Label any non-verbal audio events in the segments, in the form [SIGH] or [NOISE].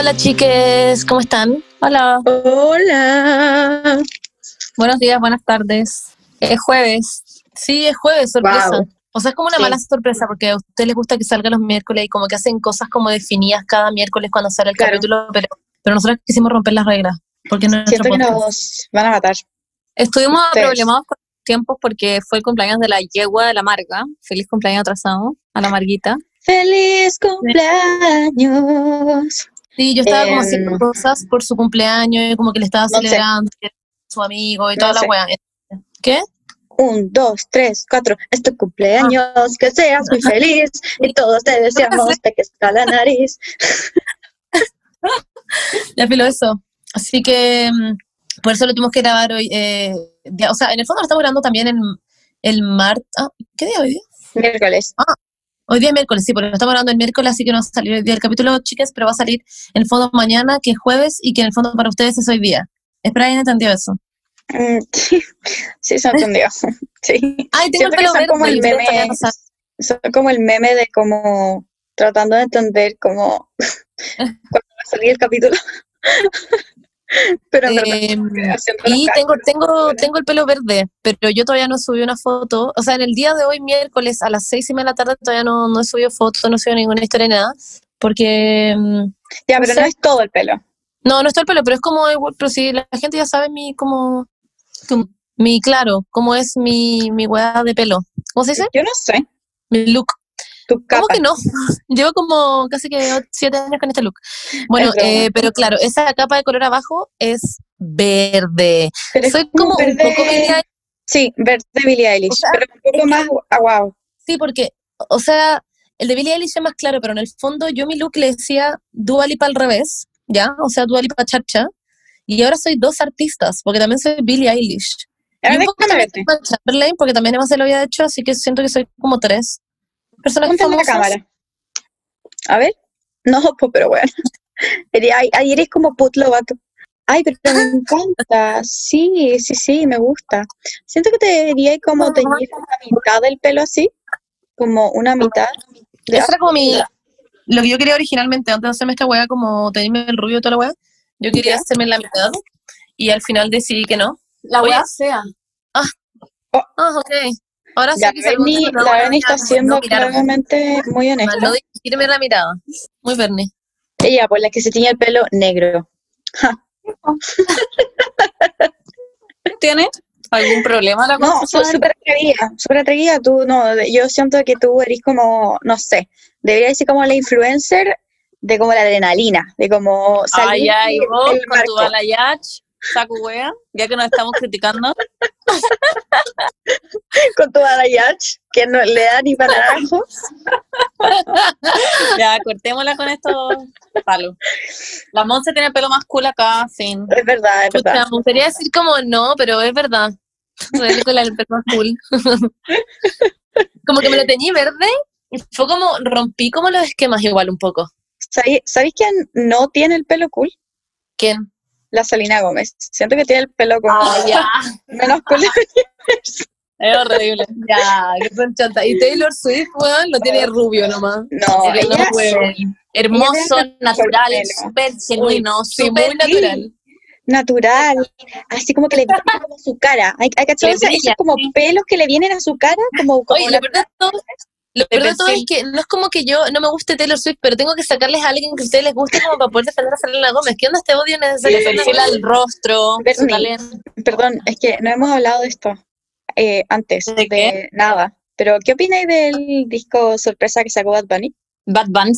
Hola chiques, ¿cómo están? Hola. Hola. Buenos días, buenas tardes. Es jueves. Sí, es jueves, sorpresa. Wow. O sea, es como una Sí. mala sorpresa porque a ustedes les gusta que salga los miércoles y como que hacen cosas como definidas cada miércoles cuando sale el Claro. capítulo, pero, pero nosotros quisimos romper las reglas. Porque no Siento que nos van a matar. Estuvimos Ustedes. problemados con los tiempos porque fue el cumpleaños de la yegua de la Marga. Feliz cumpleaños atrasado a la Marguita. ¡Feliz cumpleaños! Sí, yo estaba como Em, haciendo cosas por su cumpleaños como que le estaba No sé. celebrando era su amigo y No toda la sé. wea. ¿Qué? Un, dos, tres, cuatro. Es tu cumpleaños, que seas muy feliz y todos te deseamos [LAUGHS] de que está la nariz. Ya filo eso. Así que mm, por eso lo tuvimos que grabar hoy. eh, día- o sea, en el fondo lo estamos grabando también en el martes. Ah, ¿Qué día hoy? Miércoles. Hoy día es miércoles, sí, porque estamos grabando el miércoles, así que no va a salir hoy día el capítulo, chicas, pero va a salir en el fondo mañana, que es jueves, y que en el fondo para ustedes es hoy día. Espero hayan entendido eso. Mm, sí, [LAUGHS] sí, se entendió. [LAUGHS] Sí. Ay, tengo el Siento que pelo son verde. como el meme. Son como el meme de como tratando de entender cómo [LAUGHS] va a salir el capítulo. [LAUGHS] Pero en verdad, Eh, Y tengo, tengo, tengo el pelo verde, pero yo todavía no subí una foto. O sea, en el día de hoy, miércoles, a las seis y media de la tarde, todavía no, no he subido foto, no he subido ninguna historia ni nada. Porque, mm, Ya, no pero sé. no es todo el pelo. no, no está el pelo, pero es como, pero si la gente ya sabe mi, como, como- mi, claro, cómo es mi, mi hueá de pelo. ¿Cómo se dice? Yo no sé. Mi look. Tu capa. ¿Cómo que no? [LAUGHS] Llevo como casi que siete años con este look. Bueno, eh, pero claro, esa capa de color abajo es verde. Pero Soy como un verde- poco Billie Sí, verde Billie Eilish, O sea, pero un poco más ah, wow. Sí, porque, o sea, el de Billie Eilish es más claro, pero en el fondo yo mi look le decía Dua Lipa al revés, ¿ya? O sea, Dua Lipa Chacha. Y ahora soy dos artistas, porque también soy Billie Eilish. Y Ahora un poco también. Emma Chamberlain, porque también Emma se lo había hecho, así que siento que soy como tres personas Ponte en la cámara. A ver. No, pues, pero bueno. [LAUGHS] Eres- ay- Ahí eres como Putlovac. Ay, pero me encanta. Sí, sí, sí, me gusta. Siento que te debería como teñir la mitad del pelo así. Como una mitad. de- Esa era como mi... Lo que yo quería originalmente, antes de hacerme esta hueá, como tenerme el rubio y toda la hueá, yo quería Ya. hacerme la mitad, y al final decidí que no. La wea sea. Ah, ok. Ahora sí se la Bernie está siendo no claramente muy honesta. Dirigirme la mirada. Muy Bernie. Ella, por la que se tiñe el pelo negro. Ja. [LAUGHS] ¿Tiene algún problema la No, soy súper atrevida, súper atrevida. Tú, no, yo siento que tú eres como, no sé, deberías ser como la influencer de como la adrenalina, de como Ay, salir ay, del- vos del con tu balayage, saco wea, ya que nos estamos criticando. [LAUGHS] con tu balayage, que no le da ni para naranjo. [LAUGHS] Ya, cortémosla con esto. Palo. La Monse tiene el pelo más cool acá, fin. Es verdad, es verdad. me gustaría decir como no, pero es verdad. Con la del pelo más cool. [LAUGHS] como que me lo teñí verde y fue como, rompí como los esquemas igual un poco. ¿Sabí- ¿Sabéis quién no tiene el pelo cool? ¿Quién? La Selena Gómez. Siento que tiene el pelo como ya. [LAUGHS] menos cool. Es horrible. Ya, que son chanta. Y Taylor Swift, weón, lo tiene rubio nomás. No, que ella puede. Hermoso, Ella natural, súper genuino, Sí, súper muy natural. natural, así como que le viene como a su cara. ¿Hay, hay esa- brilla, esos como sí. pelos que le vienen a su cara? Como, como Oye, la- verdad todo, lo peor de todo es que no es como que yo no me guste Taylor Swift, pero tengo que sacarles a alguien que a ustedes les guste como para poder defender a Selena Gómez. ¿Qué onda este odio Le necesario? perfila el rostro, Bernie. Perdón, es que no hemos hablado de esto eh, antes, ¿De nada. Pero, ¿qué opináis del disco sorpresa que sacó Bad Bunny? Bad Bunny,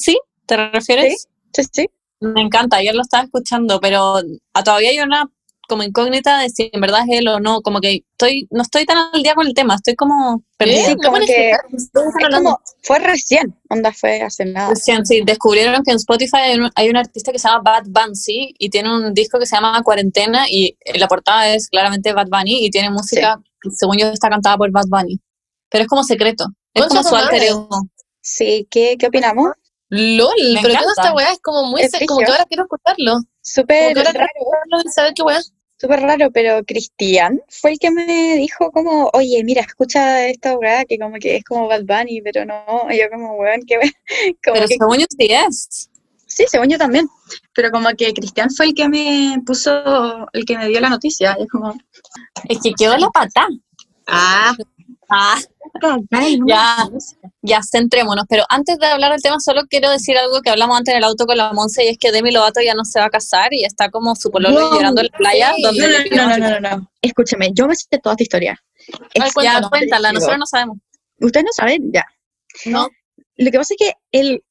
¿te refieres? Sí, sí. Me encanta, ayer lo estaba escuchando, pero a- todavía hay una como incógnita de si en verdad es él o no, como que estoy, no estoy tan al día con el tema, estoy como perdida. Sí, ¿Me como que- como, fue recién, onda fue hace nada. Recién, sí, descubrieron que en Spotify hay un, hay un artista que se llama Bad Bunny y tiene un disco que se llama Cuarentena y eh, la portada es claramente Bad Bunny y tiene música que según yo está cantada por Bad Bunny. Pero es como secreto, es como su alter ego. Sí, ¿qué, qué opinamos? LOL, Me pero ¿qué onda encanta. esta weá? Es como muy, Es como que ahora quiero escucharlo. Súper raro, quiero escucharlo y saber qué weá. Súper raro, pero Cristian fue el que me dijo como, oye, mira, escucha esta weá que como que es como Bad Bunny, pero no, y yo como, weón, [LAUGHS] como Pero que según yo sí es. Sí, según yo también. Pero como que Cristian fue el que me puso, el que me dio la noticia. Es como, Es que quedó la pata. ah, Ah, Ya. ya, centrémonos. Pero antes de hablar del tema, solo quiero decir algo que hablamos antes en el auto con la Monse, y es que Demi Lovato ya no se va a casar y está como su pololo Wow, llorando en la playa. sí. donde No, no, no, no, no, no, no. Escúcheme, yo me sé toda esta historia. Ay, Es- cuéntala, nosotros no sabemos. Ustedes no saben, ya. No. Lo que pasa es que el,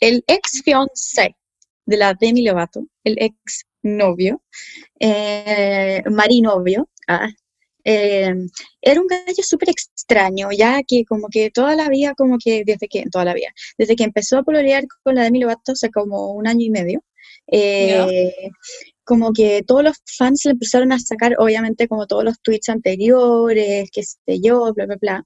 el ex fiancé de la Demi Lovato, el ex novio, eh, marinovio, ah, eh, era un gallo súper extraño, ya que como que toda la vida, como que desde que, toda la vida, desde que empezó a pololear con la Demi Lovato hace como un año y medio, eh, como que todos los fans le empezaron a sacar, obviamente, como todos los tweets anteriores, qué sé yo, bla, bla, bla.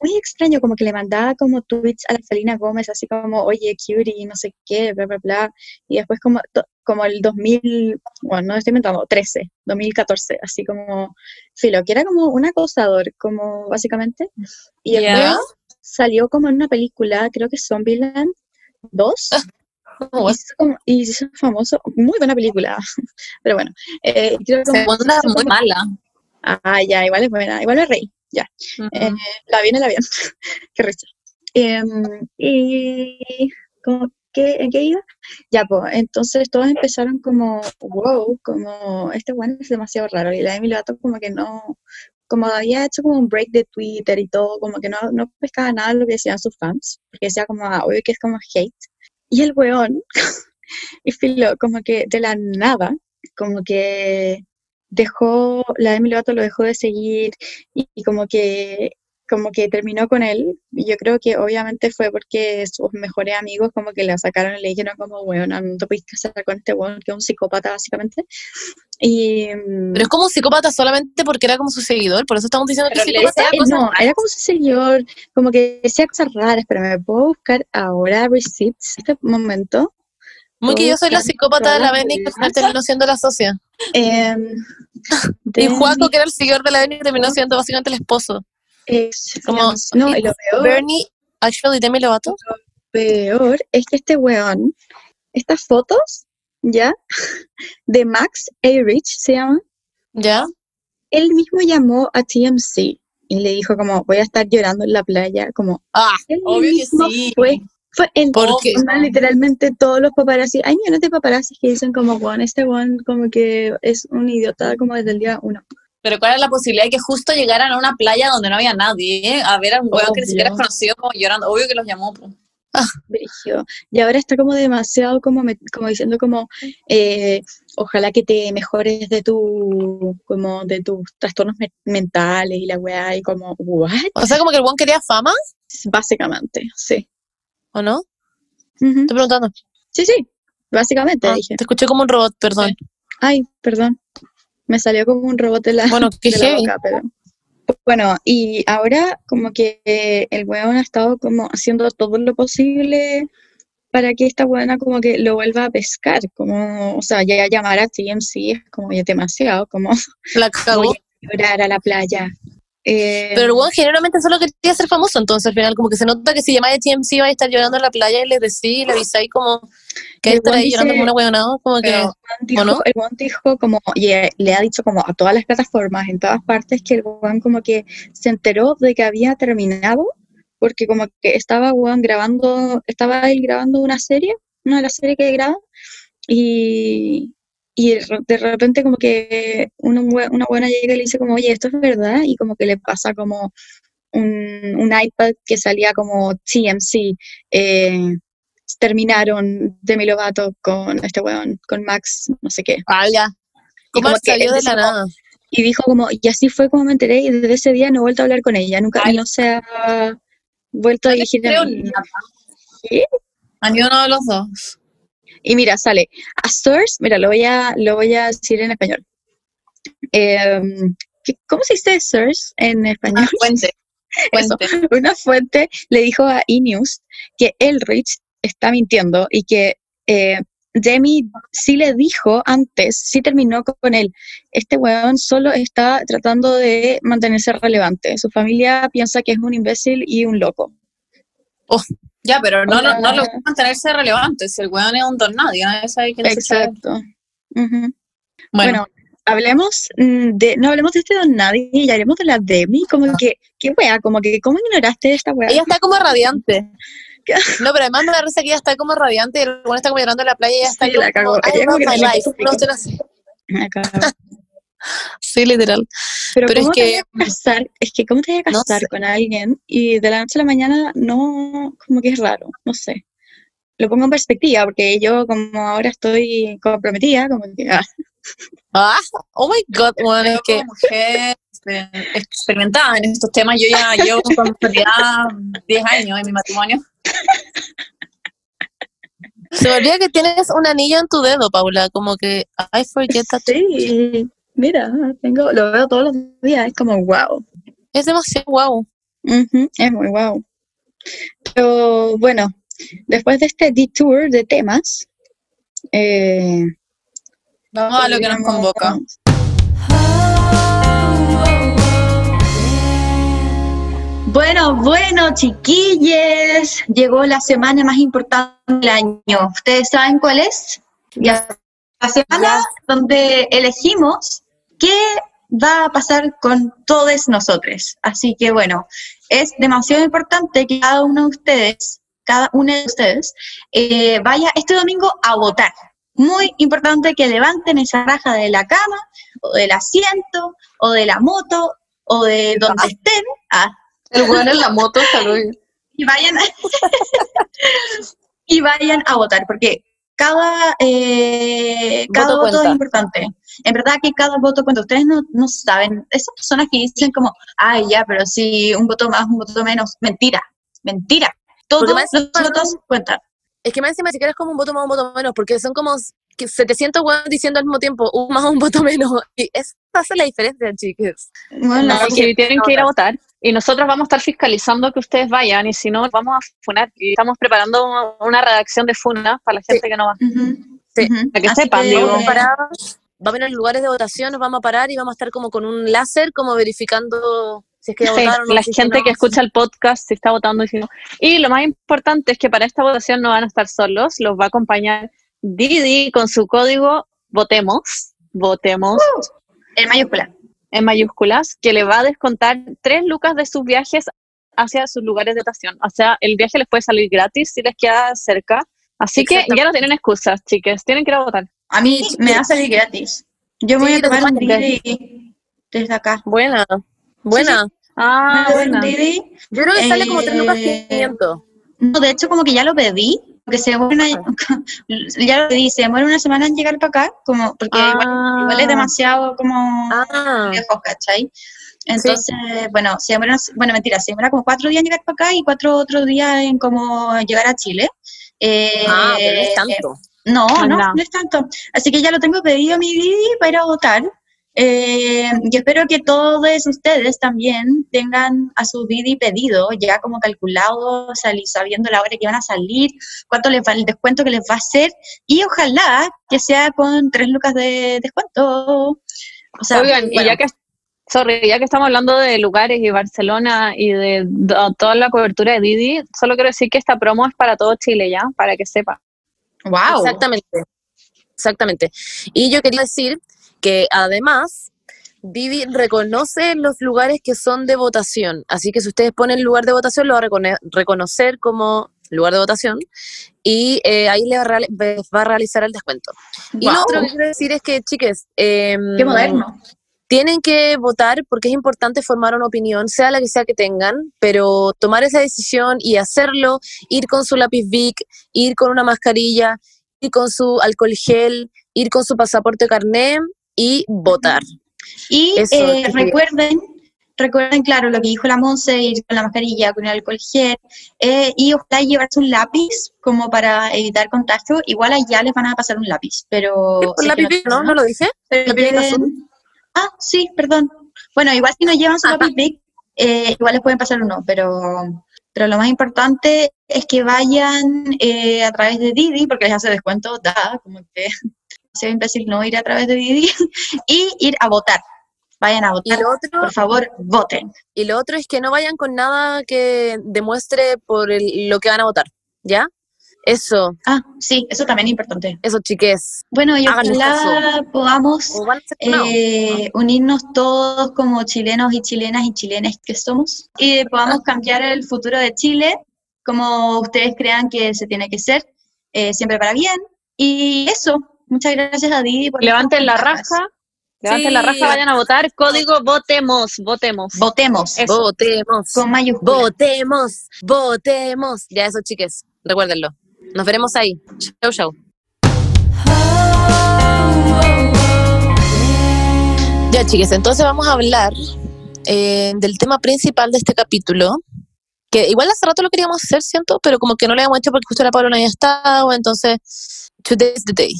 Muy extraño, como que le mandaba como tweets a la Selena Gómez, así como, oye, cutie, no sé qué, bla, bla, bla. Y después como, to- como el 2000, bueno, no estoy inventando, 13, 2014, así como, filo, que era como un acosador, como básicamente. Y después salió como en una película, creo que Zombieland 2. Y se hizo, como- y se hizo famoso, muy buena película, [LAUGHS] pero bueno, eh, creo que Segunda muy mala. Ah, ya, igual es buena, igual es rey, ya. Ujú. Eh, la vi en el avión. [LAUGHS] Qué risa. Em, y como que, ¿en qué iba? Ya, pues, entonces todos empezaron como, wow, como, este bueno es demasiado raro. Y la Demi Lovato como que no, como había hecho como un break de Twitter y todo, como que no, no pescaba nada de lo que decían sus fans, porque decía como, ah, obvio que es como hate. Y el weón, [LAUGHS] y filo, como que de la nada, como que dejó, la Demi Lovato lo dejó de seguir y, y como que como que terminó con él, yo creo que obviamente fue porque sus mejores amigos como que la sacaron y le dijeron como, bueno, no te puedes casar con este weón que es un psicópata básicamente. Y mm, Pero es como un psicópata solamente porque era como su seguidor, por eso estamos diciendo que psicópata. decía cosas no, raras. era como su señor, como que decía cosas raras, pero me puedo buscar ahora receipts este momento. Muy que yo soy la psicópata de la Beni que terminó siendo la socia. Em, Y Juaco, que era el seguidor de la Beni, terminó siendo básicamente el esposo. es como- fianz- no, y lo peor, Bernie, actually, Demi Lovato. peor es que este weón, estas fotos, ¿ya? [LAUGHS] De Max A. Rich se llama, ¿Ya? él mismo llamó a TMC y le dijo como, voy a estar llorando en la playa, como, Ah, él obvio que mismo sí. fue, fue él. Porque- Onda, literalmente todos los paparazzi, hay millones de paparazzi que dicen como, weón, este weón como que es un idiota como desde el día uno. Pero ¿cuál es la posibilidad de que justo llegaran a una playa donde no había nadie eh? a ver a un huevo que ni siquiera es conocido como llorando? Obvio que los llamó. po. [LAUGHS] Brígido. Y ahora está como demasiado como, me- como diciendo como eh, ojalá que te mejores de tu como de tus trastornos me- mentales y la weá y como what O sea, como que el buen quería fama, básicamente sí ¿o no? Estoy preguntando. sí sí básicamente Ah, dije te escuché como un robot, perdón. ay perdón me salió como un robot de la, Bueno, de la boca pero bueno y ahora como que el weón ha estado como haciendo todo lo posible para que esta buena como que lo vuelva a pescar, como, o sea, ya llamar a TMC es como ya demasiado, como La [LAUGHS] cagó. voy a llorar a la playa. Eh, Pero el buen generalmente solo quería ser famoso, entonces al final como que se nota que si llamáis a TMC vais a estar llorando en la playa y les decís, le avisáis como que estar ahí llorando como una huevonada, como que... dijo, no? el weón dijo como, y eh, le ha dicho como a todas las plataformas, en todas partes, que el weón como que se enteró de que había terminado, porque como que estaba weón grabando, estaba él grabando una serie, una de las series que graba, y, y de re- de repente como que una, una buena llega y le dice como, oye, esto es verdad, y como que le pasa como un, un iPad que salía como TMC, eh, terminaron Demi Lovato con este weón, con Max, no sé qué. Ah, ya. ¿Cómo como que salió de la nada? Y dijo como, y así fue como me enteré, y desde ese día no he vuelto a hablar con ella, nunca, Ay. no se ha vuelto a dirigir a mí. ¿Qué? A ni uno de los dos. Y mira, sale, a source, mira, lo voy a, lo voy a decir en español. Em, ¿qué- ¿Cómo se dice source en español? Una fuente. [LAUGHS] Eso. Una fuente le dijo a E-News que Elrich está mintiendo y que eh, Demi sí le dijo antes, sí terminó con él. Este weón solo está tratando de mantenerse relevante. Su familia piensa que es un imbécil y un loco. Ya, pero no, no, no lo Hola. mantenerse relevante. Si el weón es un don nadie, nadie sabe quién es weón. Exacto. Bueno, Bueno, hablemos de, no hablemos de este don nadie y hablemos de la Demi, como que, qué wea, como que, ¿cómo ignoraste esta wea? Ella está como radiante. ¿Qué? [LAUGHS] No, pero además me da risa que ella está como radiante y el bueno está como llorando en la playa y ella está Sí, como, la cagó. I Ella como que no [LAUGHS] [LAUGHS] Sí, literal. Pero, Pero es ¿cómo te que- vas a casar? Es que, ¿cómo te vas a [LAUGHS] No casar sé. con alguien y de la noche a la mañana no, como que es raro, no sé. Lo pongo en perspectiva porque yo como ahora estoy comprometida, como que, ah, Ah, oh my god, [LAUGHS] bueno, es que mujer experimentada en estos temas, yo ya llevo con realidad 10 años en mi matrimonio. se me olvida que tienes un anillo en tu dedo, Paula, como que I forget that. sí, mira, tengo, lo veo todos los días, es como wow. Es demasiado. Ujú, es muy wow. Pero bueno, después de este detour de temas, eh, Vamos a lo que nos convoca. Bueno, bueno, chiquilles, llegó la semana más importante del año. ¿Ustedes saben cuál es? La semana donde elegimos qué va a pasar con todos nosotros. Así que bueno, es demasiado importante que cada uno de ustedes, cada uno de ustedes, eh, vaya este domingo a votar. Muy importante que levanten esa raja de la cama, o del asiento, o de la moto, o de donde estén, ah, El weón en la moto, salud. [LAUGHS] y vayan [LAUGHS] y vayan a votar porque cada eh, cada Voto cuenta. es importante en verdad que cada voto cuenta ustedes no, no saben esas personas que dicen como ay ya pero si un voto más un voto menos mentira mentira todos más los votos cuentan Es que más encima ni siquiera es como un voto más, un voto menos, porque son como que 700 huevos diciendo al mismo tiempo, un más, un voto menos. Y esa hace la diferencia, chicos. Bueno, No, sí, tienen que ir a votar. Y nosotros vamos a estar fiscalizando que ustedes vayan y si no, vamos a funar. Y estamos preparando una redacción de funa para la gente que no va. Sí, para que Así sepan, digo. Vamos a parar, va a haber lugares de votación, nos vamos a parar y vamos a estar como con un láser, como verificando si es que Sí, votaron. la si gente no. que escucha el podcast si está votando y si no. Y lo más importante es que para esta votación no van a estar solos, los va a acompañar Didi con su código Votemos, Votemos en mayúscula en mayúsculas, que le va a descontar tres lucas de sus viajes hacia sus lugares de votación. O sea, el viaje les puede salir gratis si les queda cerca. Así que ya no tienen excusas, chicas, tienen que ir a votar. a mí me va a salir gratis yo me voy a tomar un Didi desde acá Buena, buena. Ah, Me voy a tomar un bueno. Didi Yo creo que sale como 3 lucas Eh, 500. No, de hecho, como que ya lo pedí, porque se una, [LAUGHS] ya lo se demora una semana en llegar para acá, como, porque igual, Ah. igual es demasiado como Ah, lejos, ¿cachai? Entonces, bueno, se demora, bueno, mentira, se demora como cuatro días en llegar para acá y cuatro otros días en como llegar a Chile. Eh, ah, pero no es tanto. no, No no, no es tanto. Así que ya lo tengo pedido mi Didi para ir a votar. Eh, y espero que todos ustedes también tengan a su Didi pedido, ya como calculado, sali- sabiendo la hora que van a salir, cuánto les va el descuento que les va a hacer, y ojalá que sea con tres lucas de descuento. O sea, Oigan, y ya que, sorry, ya que estamos hablando de lugares y Barcelona y de, de toda la cobertura de Didi, solo quiero decir que esta promo es para todo Chile, ¿ya? Para que sepa. wow. Exactamente. Exactamente. Y yo quería decir que además Didi reconoce los lugares que son de votación. Así que si ustedes ponen lugar de votación, lo va a recone- reconocer como lugar de votación y eh, ahí le va va a realizar el descuento. Y lo otro que quiero decir es que, chiques, em, Qué moderno. tienen que votar porque es importante formar una opinión, sea la que sea que tengan, pero tomar esa decisión y hacerlo, ir con su lápiz Bic, ir con una mascarilla, ir con su alcohol gel, ir con su pasaporte carné y votar. Y eh, recuerden, recuerden, claro, lo que dijo la Monse, ir con la mascarilla, con el alcohol gel, eh, y ojalá llevarse un lápiz como para evitar contagio. Igual allá les van a pasar un lápiz, pero... Sé lápiz Bic, ¿no? ¿No lo dije? pero lleven- azul. Ah, sí, perdón. Bueno, igual si no llevan su lápiz Bic, eh, igual les pueden pasar uno, pero... Pero lo más importante es que vayan eh, a través de Didi, porque les hace descuento, da, como que sea imbécil no ir a través de Didi, [LAUGHS] y ir a votar. Vayan a votar. otro, Por favor, voten. y lo otro es que no vayan con nada que demuestre por el- lo que van a votar, ¿ya? Eso, Ah, sí, eso también es importante. eso chiques. Bueno, y ojalá podamos eh, unirnos todos como chilenos y chilenas y chilenes que somos y podamos cambiar el futuro de Chile como ustedes crean que se tiene que ser, eh, siempre para bien. Y eso, muchas gracias a Didi por Levanten la raja. Levanten la raja, vayan a votar. Código votemos, votemos. Votemos Eso. Votemos. con mayúsculas. Votemos. Votemos. Ya eso, chiques. Recuérdenlo. Nos veremos ahí. Chau, chau. Ya, chiques, entonces vamos a hablar eh, del tema principal de este capítulo, que igual hace rato lo queríamos hacer, siento, pero como que no lo habíamos hecho porque justo la Pablo no había estado, entonces, today's the day.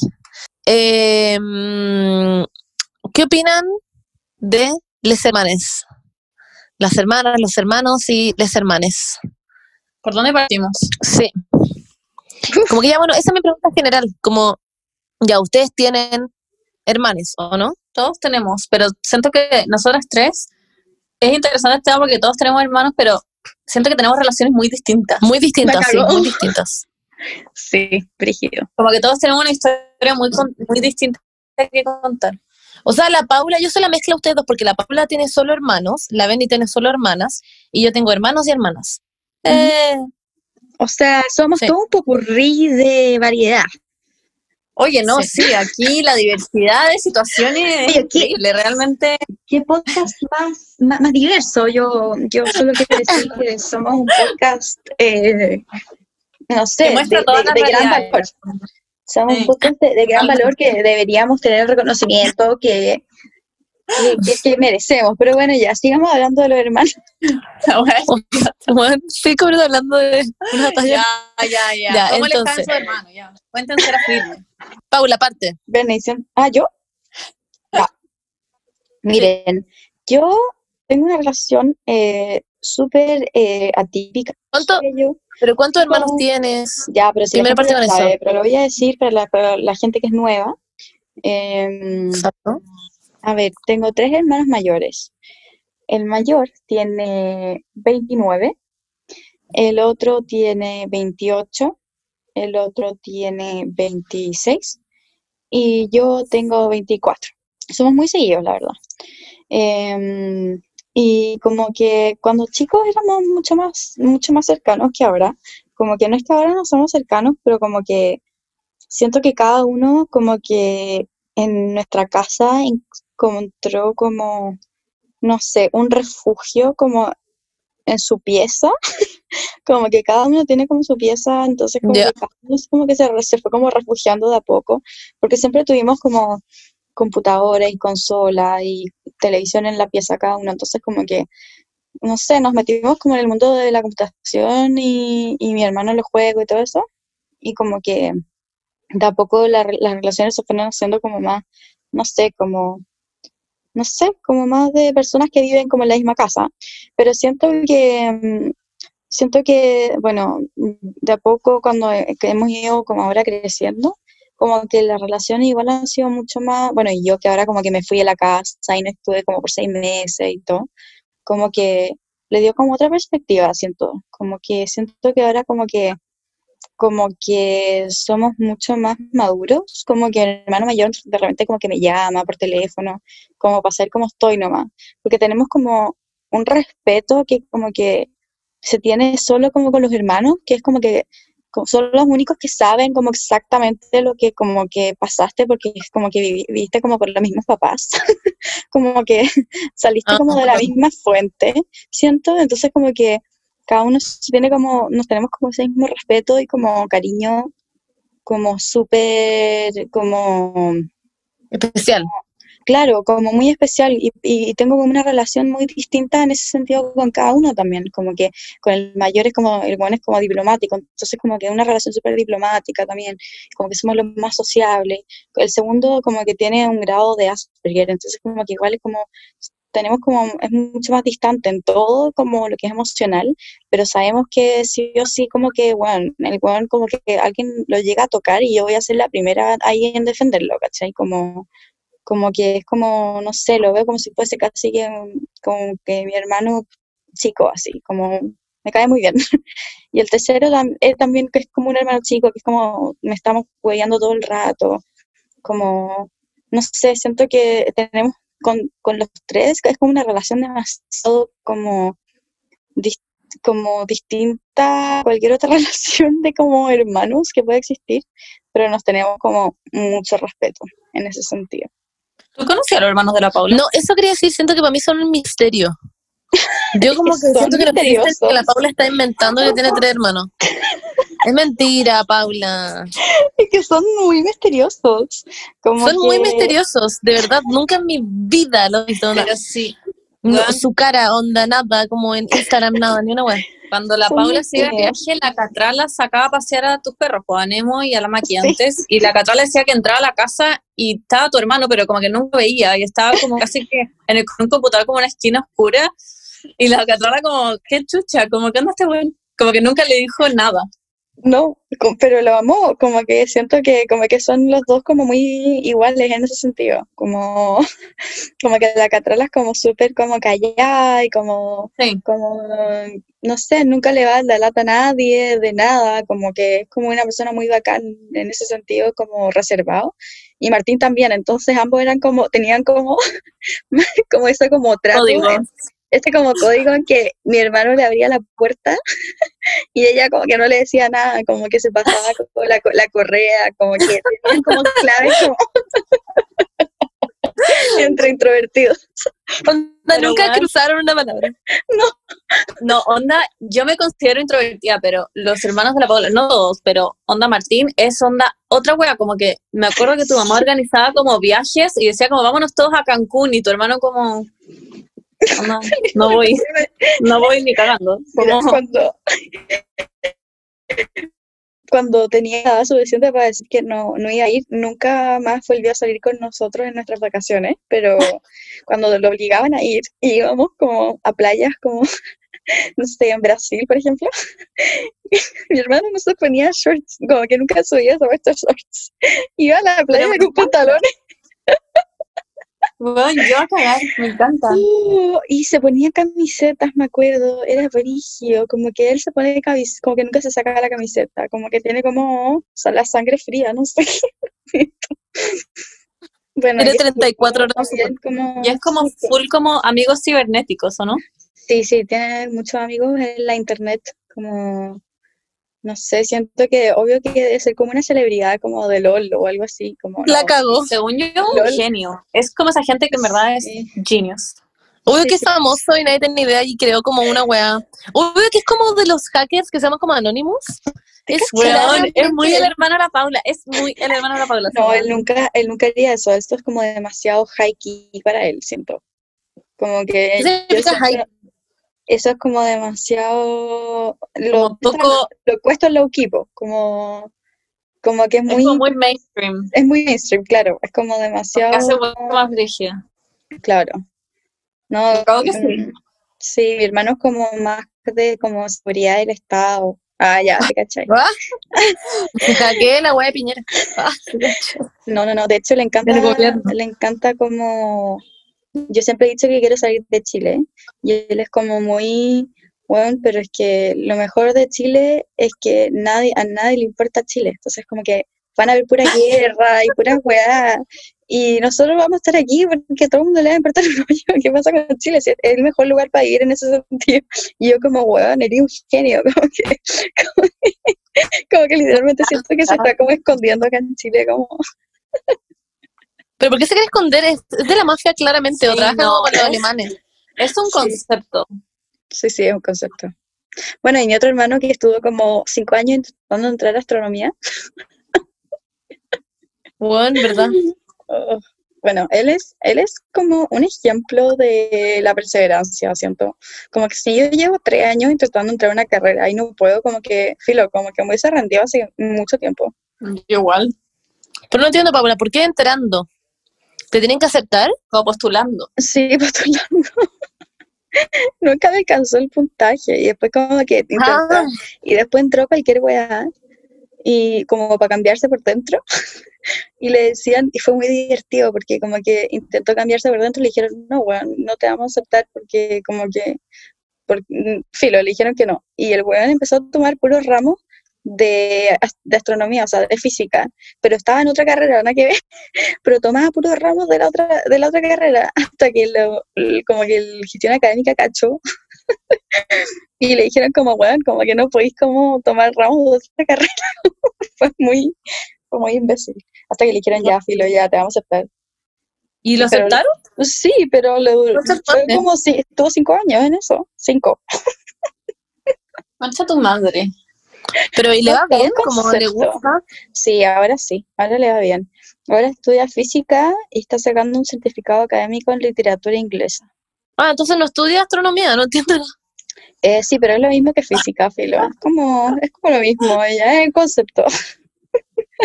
Eh, mm, ¿Qué opinan de les hermanes? Las hermanas, los hermanos y les hermanes. ¿Por dónde partimos? Sí. Como que ya, bueno, esa es mi pregunta general, como, ya, ustedes tienen hermanes, ¿o no? Todos tenemos, pero siento que nosotras tres es interesante este tema porque todos tenemos hermanos, pero siento que tenemos relaciones muy distintas. Muy distintas, sí, muy distintas. [LAUGHS] Sí, brígido. Como que todos tenemos una historia muy, con- muy distinta que contar. O sea, la Paula, yo soy la mezcla de ustedes dos, porque la Paula tiene solo hermanos, la Bendy tiene solo hermanas, y yo tengo hermanos y hermanas. Eh, O sea, somos Sí. todo un popurrí de variedad. Oye, no, Sí. sí, aquí la diversidad de situaciones es increíble, realmente. ¿Qué podcast más, más, más diverso? Yo, yo solo quiero decir que somos un podcast, eh, no sé, Que muestra de- todas las de gran realidades. valor. Somos un podcast de, de gran valor que deberíamos tener el reconocimiento que, que, merecemos. Pero bueno, ya, sigamos hablando de los hermanos. [LAUGHS] cinco minutos hablando de una ya, ya, ya. Ya, ¿Cómo le entonces. está a su hermano? Ya. Cuéntense la firme. Paula, parte. Bendición. Ah, ¿yo? Ya. Miren, yo tengo una relación eh, súper eh, atípica. ¿Cuánto, Yo, ¿Pero cuántos hermanos No. tienes? Ya, pero si gente parte con eso. sabe, pero lo voy a decir para la, para la gente que es nueva. Em, Exacto. a ver, tengo tres hermanos mayores. El mayor tiene 29, el otro tiene 28, el otro tiene 26 y yo tengo 24. Somos muy seguidos, la verdad. Em, y como que cuando chicos éramos mucho más, mucho más cercanos que ahora. Como que no es que ahora no somos cercanos, pero como que siento que cada uno como que en nuestra casa encontró como, no sé, un refugio como en su pieza. [LAUGHS] Como que cada uno tiene como su pieza, entonces como que cada uno es como que se, re- se fue como refugiando de a poco, porque siempre tuvimos como computadora y consola y televisión en la pieza cada uno, entonces como que, no sé, nos metimos como en el mundo de la computación y, y mi hermano los juegos y todo eso, y como que de a poco la las relaciones se fueron haciendo como más, no sé, como, no sé, como más de personas que viven como en la misma casa, pero siento que, mm, siento que, bueno, de a poco cuando hemos ido como ahora creciendo, como que las relaciones igual han sido mucho más, bueno, y yo que ahora como que me fui a la casa y no estuve como por seis meses y todo, como que le dio como otra perspectiva, siento, como que siento que ahora como que como que somos mucho más maduros, como que el hermano mayor de repente como que me llama por teléfono, como para saber cómo estoy nomás, porque tenemos como un respeto que como que se tiene solo como con los hermanos, que es como que son los únicos que saben como exactamente lo que como que pasaste, porque es como que vivi- viviste como con los mismos papás, [LAUGHS] como que saliste como de la Ah. misma fuente, siento, entonces como que cada uno tiene como, nos tenemos como ese mismo respeto y como cariño, como súper, como, Especial. Claro, como muy especial y, y tengo como una relación muy distinta en ese sentido con cada uno también, como que con el mayor es como, el bueno es como diplomático, entonces como que una relación súper diplomática también, como que somos los más sociables, el segundo como que tiene un grado de Asperger, entonces como que igual es como, tenemos como, es mucho más distante en todo como lo que es emocional, pero sabemos que sí o sí como que, bueno, el weón como que alguien lo llega a tocar y yo voy a ser la primera ahí en defenderlo, ¿cachai? Como, como que es como, no sé, lo veo como si fuese casi que, como que mi hermano chico, así, como me cae muy bien. [LAUGHS] y el tercero tam- él también que es como un hermano chico, que es como me estamos hueveando todo el rato, como, no sé, siento que tenemos con, con los tres, es como una relación demasiado como, como distinta a cualquier otra [LAUGHS] relación de como hermanos que puede existir, pero nos tenemos como mucho respeto en ese sentido. ¿Tú conocías a los hermanos de la Paula? No, eso quería decir, siento que para mí son un misterio. Yo [LAUGHS] como que siento que, la Paula está inventando que tiene tres hermanos. Es mentira, Paula. Es que son muy misteriosos. Como Son muy misteriosos, de verdad. Nunca en mi vida lo he visto. Pero sí, No, su cara, onda, nada, como en Instagram, nada, ni una wea. Cuando la Paula se iba de viaje, la Catrala sacaba a pasear a tus perros, pues a Nemo y a la Maki antes, y la Catrala decía que entraba a la casa y estaba tu hermano, pero como que nunca veía, y estaba como casi que en el con un computador como una esquina oscura, y la Catrala como, qué chucha, como que anda este weón, como que nunca le dijo nada. No, pero lo amo, como que siento que como que son los dos como muy iguales en ese sentido, como, [LAUGHS] como que la Catrala es como súper como callada y como, Sí. como, no sé, nunca le va la lata a nadie, de nada, como que es como una persona muy bacán en ese sentido, como reservado, y Martín también, entonces ambos eran como, tenían como, [LAUGHS] como ese como trato. Este como código en que mi hermano le abría la puerta [LAUGHS] y ella como que no le decía nada, como que se pasaba [LAUGHS] con la, co- la correa, como que tenían como claves como [LAUGHS] entre introvertidos. Onda, nunca cruzaron una palabra. No, onda, yo me considero introvertida, pero los hermanos de la Paula, no todos, pero onda Martín es onda otra wea, como que me acuerdo que tu mamá organizaba como viajes y decía como vámonos todos a Cancún y tu hermano como onda, [LAUGHS] no voy, no voy ni cagando. [LAUGHS] Mira, cuando, cuando tenía edad suficiente para decir que no, no iba a ir, nunca más volvió a salir con nosotros en nuestras vacaciones, pero [LAUGHS] cuando lo obligaban a ir, íbamos como a playas como, no sé, en Brasil, por ejemplo, mi hermano no se ponía shorts, como que nunca subía sobre estos shorts. Iba a la playa con pantalones weón, yo a cagar, me encanta. Uh, y se ponía camisetas, me acuerdo, era brígido, como que él se pone camis como que nunca se saca la camiseta, como que tiene como o sea, la sangre fría, no sé. [LAUGHS] bueno, Tiene y es 34 horas. como- Y es como sí, full como amigos cibernéticos, ¿o no? Sí, sí, tiene muchos amigos en la internet, como, no sé, siento que obvio que debe ser como una celebridad como de LOL o algo así, como La no, cagó. Según yo, un Lol. genio. Es como esa gente que en verdad es sí. genius. Obvio Sí, que es famoso y nadie tiene ni idea y creó como una wea. Obvio que es como de los hackers que se llaman como Anonymous. Es Weón, es muy el hermano de la Paula, es muy el hermano de la Paula. No, él nunca, él nunca haría eso, esto es como demasiado high key para él, siento. Como que ¿Qué yo significa siento- high? Eso es como demasiado lo, poco, lo opuesto al low key, po, como, como que es es muy, como muy mainstream. es muy mainstream, claro, es como demasiado hace más brígida. claro. No, que sí. mm, sí, mi hermano es como más de como seguridad del Estado. Ah, ya, te cachai. [LAUGHS] ¿Ah? La wea de Piñera. Ah. No, no, no, de hecho le encanta, le encanta como, yo siempre he dicho que quiero salir de Chile y él es como muy, bueno, pero es que lo mejor de Chile es que nadie, a nadie le importa Chile, entonces como que van a haber pura [LAUGHS] guerra y pura weá. Y nosotros vamos a estar aquí porque a todo el mundo le va a importar un rollo qué pasa con Chile, si es el mejor lugar para vivir en ese sentido. Y yo como weón, eres un genio, [LAUGHS] como que, como que, como que literalmente siento que se está como escondiendo acá en Chile como ¿Pero por qué se quiere esconder? Es, es de la mafia claramente, o Sí, trabaja no, con los es- alemanes. Es un concepto. Sí, sí, es un concepto. Bueno, y mi otro hermano que estuvo como cinco años intentando entrar a astronomía. Bueno, ¿verdad? oh, [LAUGHS] Bueno, él es, él es como un ejemplo de la perseverancia, siento. Como que si yo llevo tres años intentando entrar a una carrera y no puedo, como que, filo, como que me hubiese rendido hace mucho tiempo. Igual, Pero no entiendo, Paula, ¿por qué entrando? ¿Te tienen que aceptar? como postulando. Sí, [LAUGHS] postulando. Nunca me alcanzó el puntaje y después como que intentó Ah, y después entró cualquier weá y como para cambiarse por dentro. [LAUGHS] y le decían, y fue muy divertido porque como que intentó cambiarse por dentro y le dijeron, no, weón, no te vamos a aceptar porque como que, por, mm, filo, le dijeron que no. Y el weón empezó a tomar puros ramos de, de astronomía, o sea, de física, pero estaba en otra carrera, nada que ver, [LAUGHS] pero tomaba puros ramos de la otra, de la otra carrera, [LAUGHS] hasta que lo, el- como que el gestión académica cachó. [LAUGHS] Y le dijeron como, weón, como que no podéis como tomar ramos de otra carrera. fue muy, fue muy imbécil. Hasta que le dijeron, ya, filo, ya, te vamos a aceptar. ¿Y lo Pero- aceptaron? Sí, pero le duró, Lo aceptaste. fue como si, estuvo cinco años en eso, cinco. Mancha tu madre. Pero ¿y le va bien? ¿Como le gusta? Sí, ahora sí, ahora le va bien. Ahora estudia física y está sacando un certificado académico en literatura inglesa. Ah, entonces no estudia astronomía, no entiendo. Eh, sí, pero es lo mismo que física, filo. Es como, es como lo mismo, ya es el concepto. [LAUGHS]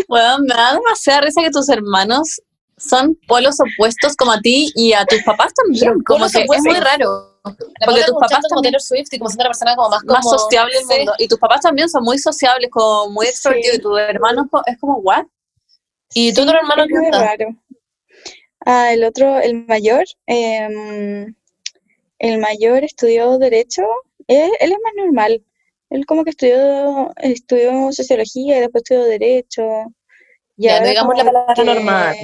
Bueno, me da demasiada risa que tus hermanos son polos opuestos como a ti y a tus papás también. Como que es muy raro. Porque tus papás como también- Taylor Swift y como siendo una persona como más, Más como- sociable del Sí. mundo. Y tus papás también son muy sociables, como muy extrovertidos. Sí. Y tus hermanos co- es como, ¿what? ¿Y tu Sí, otro hermano es muy raro. Ah, el otro, el mayor, em, el mayor estudió Derecho. Él, él es más normal. Él como que estudió, estudió Sociología y después estudió Derecho. Y Ya, no digamos la palabra normal.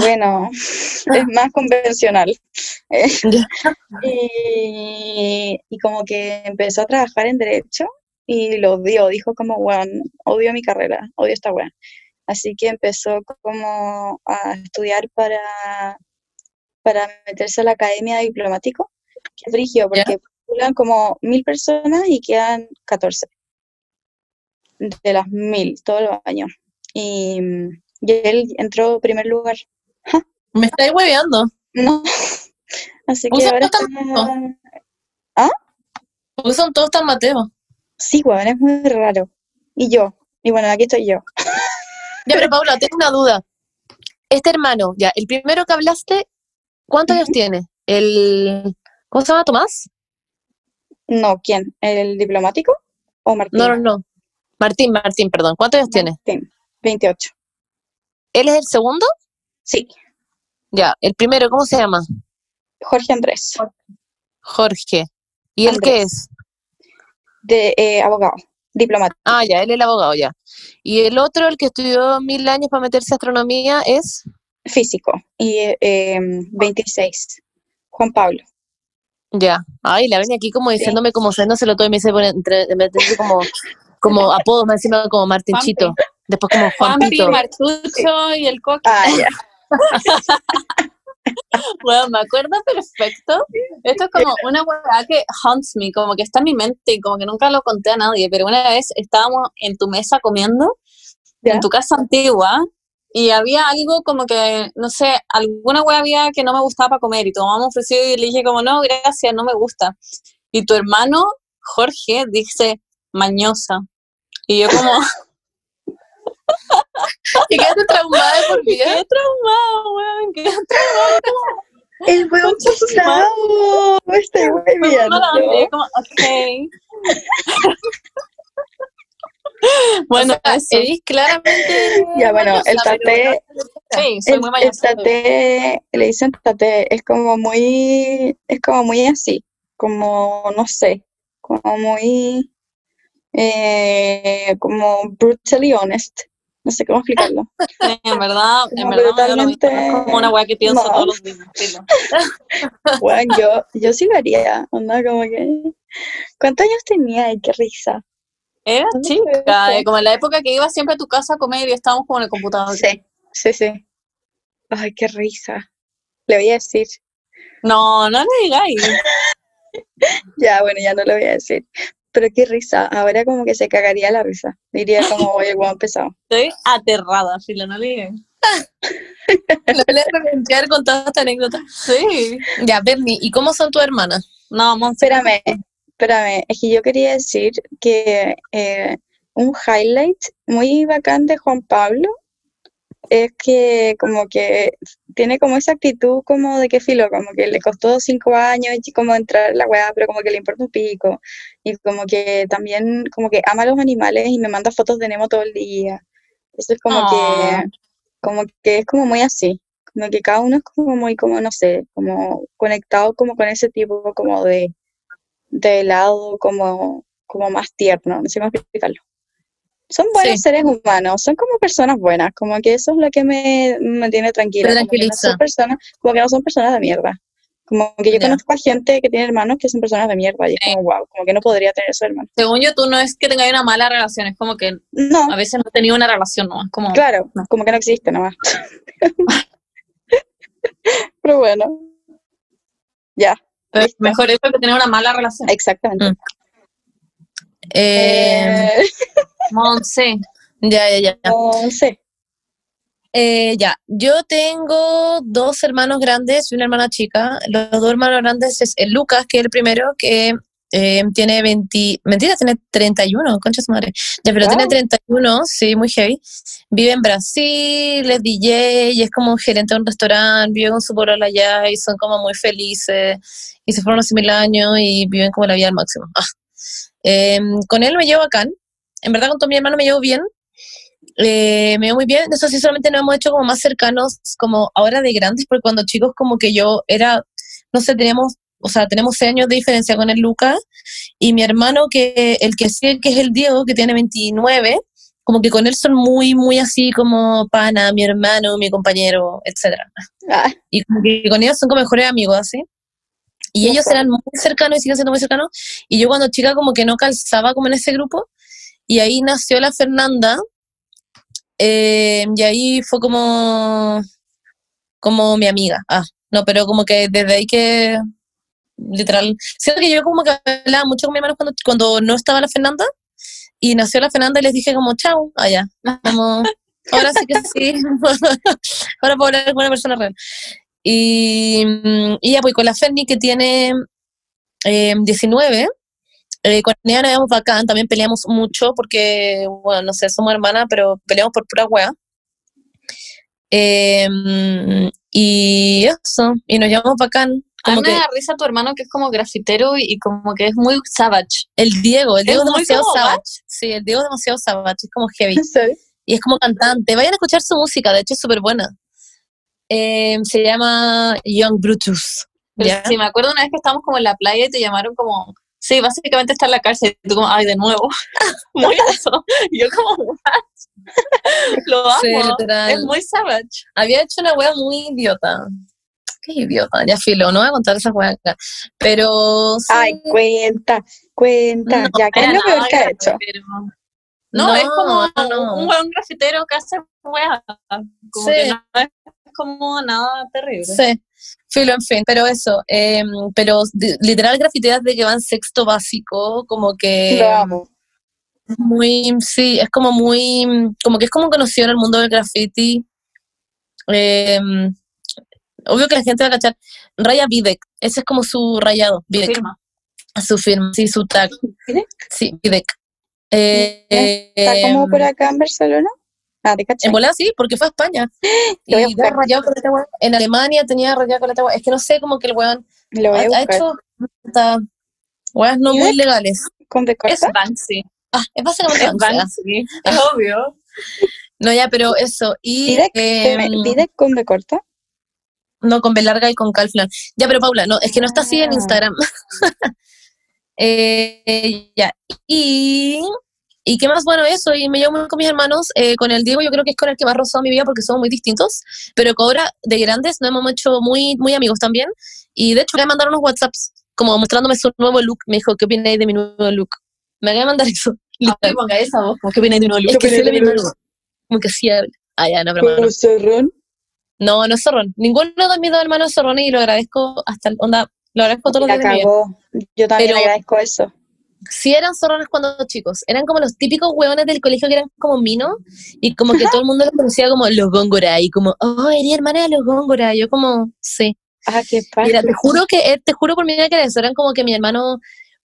Bueno, es más convencional. [LAUGHS] Eh, y, y como que empezó a trabajar en Derecho y lo odió. Dijo como, bueno, odio mi carrera, odio esta weá. Así que empezó como a estudiar para, para meterse a la Academia de Diplomático, que es brigio, Ya. porque postulan como mil personas y quedan 14 de las mil todos los años. Y, y él entró primer lugar. Me estáis hueveando. No. Así que ahora está... Porque son todos tan mateos. Sí, weón, es muy raro. Y yo. Y bueno, aquí estoy yo. Ya, pero Paula, tengo una duda. Este hermano, ya, el primero que hablaste, ¿cuántos años tiene? El. ¿Cómo se llama Tomás? No, ¿quién? ¿El diplomático o Martín? No, no, no. Martín, Martín, perdón. ¿Cuántos años tiene? Martín, 28. ¿Él es el segundo? Sí, Ya, el primero, ¿cómo se llama? Jorge Andrés, Jorge. ¿Y él qué es? de eh, abogado, diplomático. Ah, ya, él es el abogado, ya. Y el otro, el que estudió mil años para meterse a astronomía, es. físico y eh, em, 26. Juan Pablo. Ya. Ay, la ven aquí como diciéndome como lo todo y me dice pone entre, me dice como, como apodos, más encima como Martinchito. Después como Juanpi, Juanpito. Martucho y el coque. Ah, ya. [LAUGHS] Bueno, me acuerdo perfecto. Esto es como una weá que haunts me, como que está en mi mente y como que nunca lo conté a nadie, pero una vez estábamos en tu mesa comiendo, Ya. en tu casa antigua, y había algo como que, no sé, alguna weá había que no me gustaba para comer y tu mamá me ofreció y le dije como, no, gracias, no me gusta. Y tu hermano, Jorge, dice, mañosa. Y yo como, [LAUGHS] Y quedaste traumada de por vida. qué traumado, weón, qué El huevo chuzado. Estoy muy bien. Como, ok. [LAUGHS] bueno, O sea. Edith claramente. Ya, bueno, el tate, Sí, soy el, muy el tate, le dicen tate, es como muy, es como muy así, como, no sé, como muy, eh, como brutally honest. No sé cómo explicarlo. [LAUGHS] Sí, en verdad, en Como verdad brutalmente- Es como una weá que pienso No. todos los días. Bueno, [LAUGHS] yo, yo sí lo haría, onda, como que... ¿Cuántos años tenía? Ay, qué risa. Era ¿Dónde fue chica, eh, como en la época que iba siempre a tu casa a comer y estábamos como en el computador. Sí, sí, sí. Ay, qué risa. Le voy a decir. No, no le digáis. [LAUGHS] Ya, bueno, ya no lo voy a decir. Pero qué risa. Ahora como que se cagaría la risa. Diría como, [LAUGHS] oye, guau, empezado. Estoy aterrada, filo, no le. [LAUGHS] Lo voy a reverenciar con toda esta anécdota. Sí. Ya, Bernie, ¿y cómo son tus hermanas? No, Monse. Espérame, espérame. Es que yo quería decir que eh, un highlight muy bacán de Juan Pablo es que como que tiene como esa actitud como de que filo, como que le costó cinco años y como entrar en la weá, pero como que le importa un pico. Y como que también como que ama a los animales y me manda fotos de Nemo todo el día. Eso es como que, como que es como muy así. Como que cada uno es como muy, como no sé, como conectado como con ese tipo como de, de lado como, como más tierno, no sé cómo explicarlo. Son buenos Sí. seres humanos, son como personas buenas, como que eso es lo que me, me tiene tranquila. Como que no son personas, como que no son personas de mierda. Como que yo Ya. conozco a gente que tiene hermanos que son personas de mierda y es Sí. como wow, como que no podría tener esos hermanos. Según yo, tú no es que tengas una mala relación, es como que No, a veces no he tenido una relación, ¿no? Es como, claro, no. como que no existe nomás. [LAUGHS] Pero bueno, ya, listo. mejor eso que tener una mala relación. exactamente. Mm. Eh, Eh, Monse. ya, ya, ya. sé. Eh, ya, yo tengo dos hermanos grandes y una hermana chica. Los dos hermanos grandes es el Lucas, que es el primero, que eh, tiene 20, mentira, tiene 31, concha su madre. Ya, pero tiene Wow. 31, sí, muy heavy. Vive en Brasil, es DJ y es como gerente de un restaurante, vive con su polola allá y son como muy felices. Y se fueron hace mil años y viven como la vida al máximo. Ah. Eh, con él me llevo bacán. En verdad, con todos mis hermanos me llevo bien. Eh, me veo muy bien, eso sí, solamente nos hemos hecho como más cercanos, como ahora de grandes, porque cuando chicos como que yo era, no sé, teníamos, o sea, tenemos seis años de diferencia con el Lucas, y mi hermano, que el que sí, que es el Diego, que tiene 29, como que con él son muy, muy así como pana, mi hermano, mi compañero, etcétera Ah, y como que con ellos son como mejores amigos, así. Y ellos eran muy cercanos y siguen siendo muy cercanos. Y yo cuando chica como que no calzaba como en ese grupo. Y ahí nació la Fernanda. eh, y ahí fue como, como mi amiga. Ah, no, pero como que desde ahí que, literal, siento que yo como que hablaba mucho con mi hermano cuando, cuando no estaba la Fernanda. Y nació la Fernanda y les dije como, chao, allá. Como, ahora sí que sí. [LAUGHS] [LAUGHS] ahora puedo hablar con una persona real. Y, mm, y ya, pues con la Ferni que tiene eh, 19, eh, con ella nos llevamos bacán, también peleamos mucho porque, bueno, no sé, somos hermanas, pero peleamos por pura wea. Eh, mm, y eso, y nos llevamos bacán. A mí Como me da risa tu hermano que es como grafitero y, y como que es muy savage. el Diego, el Diego es, muy demasiado como savage. Sí, el Diego es demasiado savage, es como [LAUGHS] heavy. Y es como cantante. Vayan a escuchar su música, de hecho es súper buena. Eh, se llama Young Brutus. Sí, me acuerdo una vez que estábamos como en la playa y te llamaron como, sí, básicamente está en la cárcel. Y tú como, ay, de nuevo. [LAUGHS] muy eso. Y yo como. Lo amo. Sí, es muy savage. Había hecho una wea muy idiota. Qué idiota, ya filo, no voy a contar esa wea acá. Pero sí, Ay, cuenta, cuenta. No, ya, ¿qué es lo peor que ha hecho? pero- No, No, es como no. un buen grafitero que hace weas. Como Sí. que no es como nada terrible. sí, filo, en fin, pero eso, eh, pero literal grafiteas de que van sexto básico, como que Lo amo. muy, sí, es como muy, como que es como conocido en el mundo del graffiti. Eh, obvio que la gente va a cachar. Raya Videk, ese es como su rayado, Videk, Firma. su firma, sí, su tag. ¿Videk? Sí, Videk. Eh, ¿Está como em, por acá en Barcelona? Ah, te. En volada sí, porque fue a España. [GASPS] Lo voy a Y buscar. rayado con esta weá. En Alemania tenía rayado con esta weá. Es que no sé, como que el weón Lo ha, ha hecho puta, weas no muy legales. ¿Con Es? Banksy. Ah, es básicamente Es Banksy, ah. [LAUGHS] Es obvio. No, ya, pero eso. Y em, ¿Videk con B corta? no, con B larga y con K al final. Ya, pero Paula, no, es que no está así en Ah. Instagram. [LAUGHS] Eh, ya. Y, y qué más bueno eso, y me llevo muy con mis hermanos, eh, con el Diego yo creo que es con el que más rozado mi vida porque somos muy distintos, pero que ahora de grandes nos hemos hecho muy, muy amigos también, y de hecho me mandaron unos WhatsApps como mostrándome su nuevo look, me dijo, ¿qué opináis de mi nuevo look? Me acaba de mandar eso. [LAUGHS] No literal. ponga esa voz. como que viene de un Es que opináis sí de le mi mi look? nuevo. Como que sí. Ah, ya, no, pero no. ¿Con cerrón? No, no es zorrón. Ninguno de mis dos hermanos es zorrón y lo agradezco hasta el onda, lo agradezco todos los días de mi. Yo también Pero- agradezco eso. Sí eran zorrones cuando chicos, eran como los típicos hueones del colegio que eran como minos y como que todo el mundo los conocía como los góngora y como, oh, eres hermana de los góngora. Yo como, sí. Ah, qué padre. Mira, te juro que, eh, te juro por mi vida que eso, eran como que mi hermano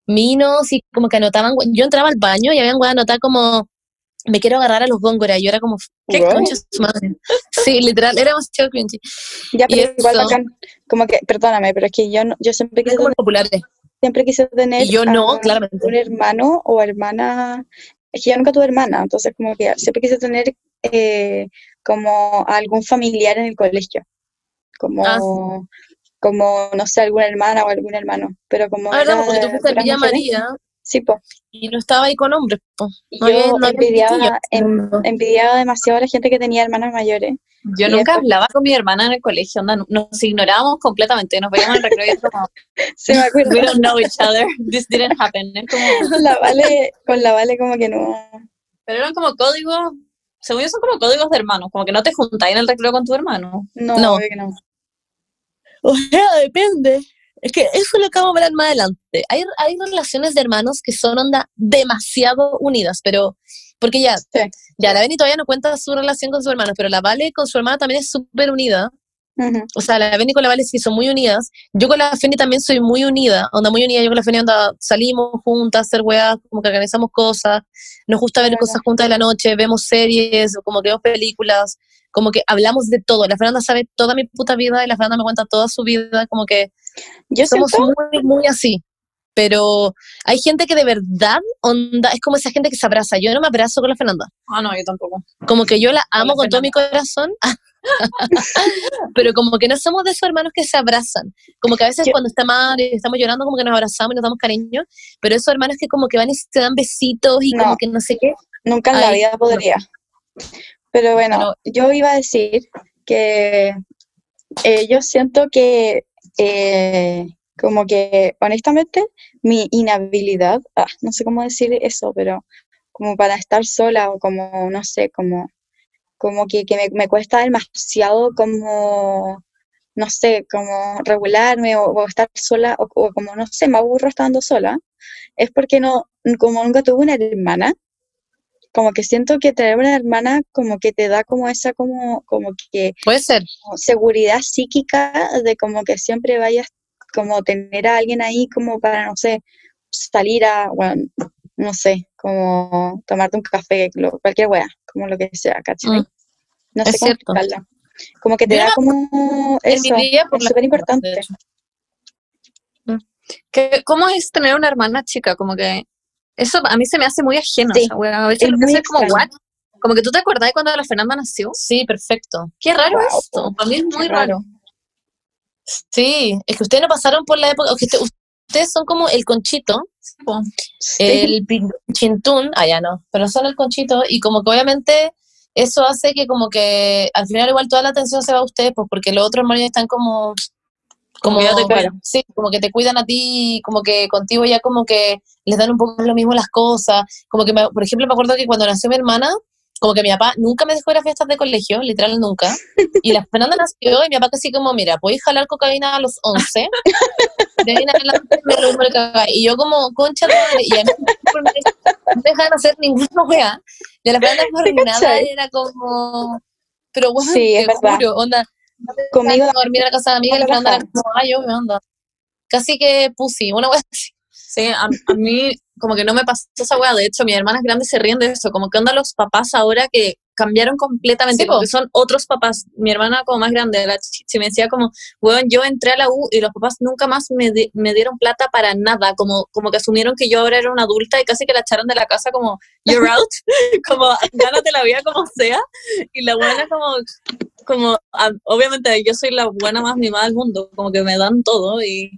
minos y como que anotaban, yo entraba al baño y habían hueones anotar como me quiero agarrar a los góngora. Yo era como, ¿qué Wow. concha su madre? Sí, literal, era demasiado cringy. Ya, pero Y igual eso- bacán. Como que, perdóname, pero es que yo, no- yo siempre quise como tener, populares. Siempre quise tener Y yo no, a claramente. un hermano o hermana. Es que yo nunca tuve hermana, entonces como que siempre quise tener eh, como a algún familiar en el colegio. Como, Ah, como, no sé, alguna hermana o algún hermano. Pero como Ah, ¿verdad? Porque tú fuiste Villa María Sí, pues. y no estaba ahí con hombres, po. Había- yo no envidiaba, en- envidiaba demasiado a la gente que tenía hermanas mayores. Yo Y nunca después- hablaba con mi hermana en el colegio, onda, nos ignorábamos completamente, nos veíamos en el recreo y como, [LAUGHS] Se me acuerda. we don't know each other, this didn't happen. Es como, La Vale, con la Vale como que no. pero eran como códigos, según yo son como códigos de hermanos, como que no te juntáis en el recreo con tu hermano. No, No. que no. [LAUGHS] O sea, depende. Es que eso es lo que vamos a hablar más adelante. Hay, hay relaciones de hermanos que son onda demasiado unidas, pero porque ya, Sí. ya la Beni todavía no cuenta su relación con su hermano, pero la Vale con su hermana también es súper unida. O sea, la Beni con la Vale sí son muy unidas. Yo con la Feni también soy muy unida, onda muy unida. Yo con la Feni onda salimos juntas hacer weas, como que organizamos cosas. Nos gusta ver cosas juntas de la noche, vemos series, o como que vemos películas, como que hablamos de todo. La Fernanda sabe toda mi puta vida y la Fernanda me cuenta toda su vida, como que Yo somos siento, muy, muy así. Pero hay gente que de verdad, onda, es como esa gente que se abraza. Yo no me abrazo con la Fernanda. Ah, no, yo tampoco. Como que yo la Con amo la con todo mi corazón. [LAUGHS] pero como que no somos de esos hermanos que se abrazan. Como que a veces Yo- cuando está mal y estamos llorando, como que nos abrazamos y nos damos cariño. Pero esos hermanos que como que van y se dan besitos y como No. que no sé qué. nunca en la Ay, vida no. podría. Pero bueno, yo iba a decir que eh, yo siento que eh, como que honestamente mi inhabilidad, ah, no sé cómo decir eso, pero como para estar sola o como, no sé, como, como que, que me, cuesta demasiado como, no sé, como regularme o, estar sola o como, no sé, me aburro estando sola, es porque no, como nunca tuve una hermana, como que siento que tener una hermana como que te da como esa como, como que Puede ser. como seguridad psíquica de como que siempre vayas como tener a alguien ahí como para, no sé, salir a, bueno, no sé, como tomarte un café, lo- cualquier wea, como lo que sea, ¿cachai? Mm, No es sé cómo cierto. explicarla. Como que te Yo da como eso, es súper importante. hecho. [LAUGHS] ¿Qué- ¿Cómo es tener una hermana chica? Como que eso a mí se me hace muy ajeno. Sí, esa wea. A veces es lo pienso como. ¿what? Como que tú te acordás de cuando la Fernanda nació. Sí, perfecto. Qué raro Wow. esto. Para mí es muy raro. Sí, es que ustedes no pasaron por la época, usted- ustedes son como el conchito. Sí. el chintún, ah, ya no, pero son el conchito y como que obviamente eso hace que como que al final igual toda la atención se va a ustedes, pues porque los otros ya están como, Como te cuidan. sí, como que te cuidan a ti, como que contigo ya como que les dan un poco lo mismo las cosas, como que me- por ejemplo me acuerdo que cuando nació mi hermana, como que mi papá nunca me dejó ir a fiestas de colegio, literal nunca, y la Fernanda nació y mi papá casi como, mira, podéis jalar cocaína a los 11, de ahí en adelante me lo. Y yo como, concha de madre, y a mí no me dejan hacer ninguna [LAUGHS] wea. Y a la Fernanda cachai? era como, pero bueno, Sí, es te verdad. juro, onda, Conmigo dormir a la casa de amiga y era dejaban. como, ay, yo me onda. Casi que pussy, una wea así. Sí, a, a mí como que no me pasó esa wea. De hecho, mis hermanas grandes se ríen de eso. Como que onda los papás ahora que cambiaron completamente, Sí, como po. que son otros papás. Mi hermana como más grande, la chichi, me decía como, weón, yo entré a la U y los papás nunca más me, di- me dieron plata para nada. Como, como que asumieron que yo ahora era una adulta y casi que la echaron de la casa como, you're out. [LAUGHS] como, gánate la vida como sea. Y la buena como, como, a- obviamente yo soy la buena más mimada del mundo. Como que me dan todo y,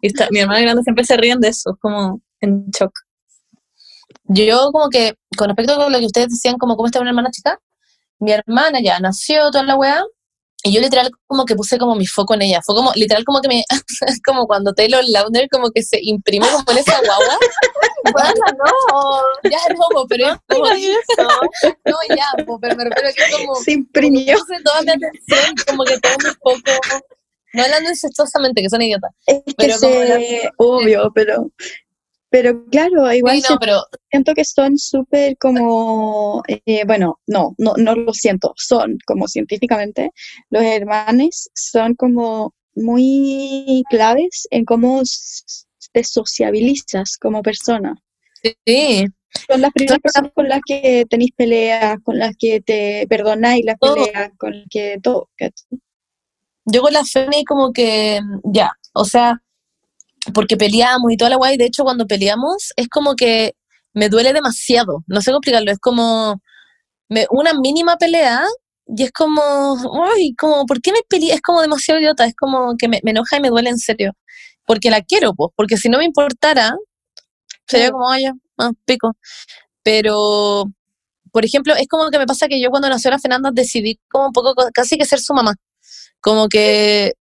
y mi hermana grande siempre se ríen de eso. Como en shock. Yo como que, con respecto a lo que ustedes decían, como cómo está una hermana chica, mi hermana ya nació toda la weá, y yo literal como que puse como mi foco en ella. Fue como, literal como que me, [LAUGHS] como cuando Taylor Lautner como que se imprime como en esa guagua. [LAUGHS] Bueno, no, ya no, pero es como [LAUGHS] No, ya, po, pero me refiero a que como, se imprimió. puse toda mi atención, como que todo mi foco, no hablando incestosamente, que son idiotas. Es que Pero como obvio, pero, pero claro, igual Sí, no, pero siento que son súper como, eh, bueno, no, no, no lo siento, son como científicamente, los hermanes son como muy claves en cómo te sociabilizas como persona. sí, Son las primeras personas con las que tenéis peleas, con las que te perdonáis las Todo. peleas, con las que todo. Yo con la Feni como que, ya, o sea, porque peleamos y toda la guay, de hecho cuando peleamos es como que me duele demasiado, no sé cómo explicarlo, es como me- una mínima pelea y es como, ay, como, ¿por qué me peleé? Es como demasiado idiota, es como que me, me enoja y me duele en serio, porque la quiero, pues, porque si no me importara, sería como, ay, ya, ah, pico. Pero, por ejemplo, es como que me pasa que yo cuando nació la Fernanda decidí como un poco, co- casi que ser su mamá. Como que,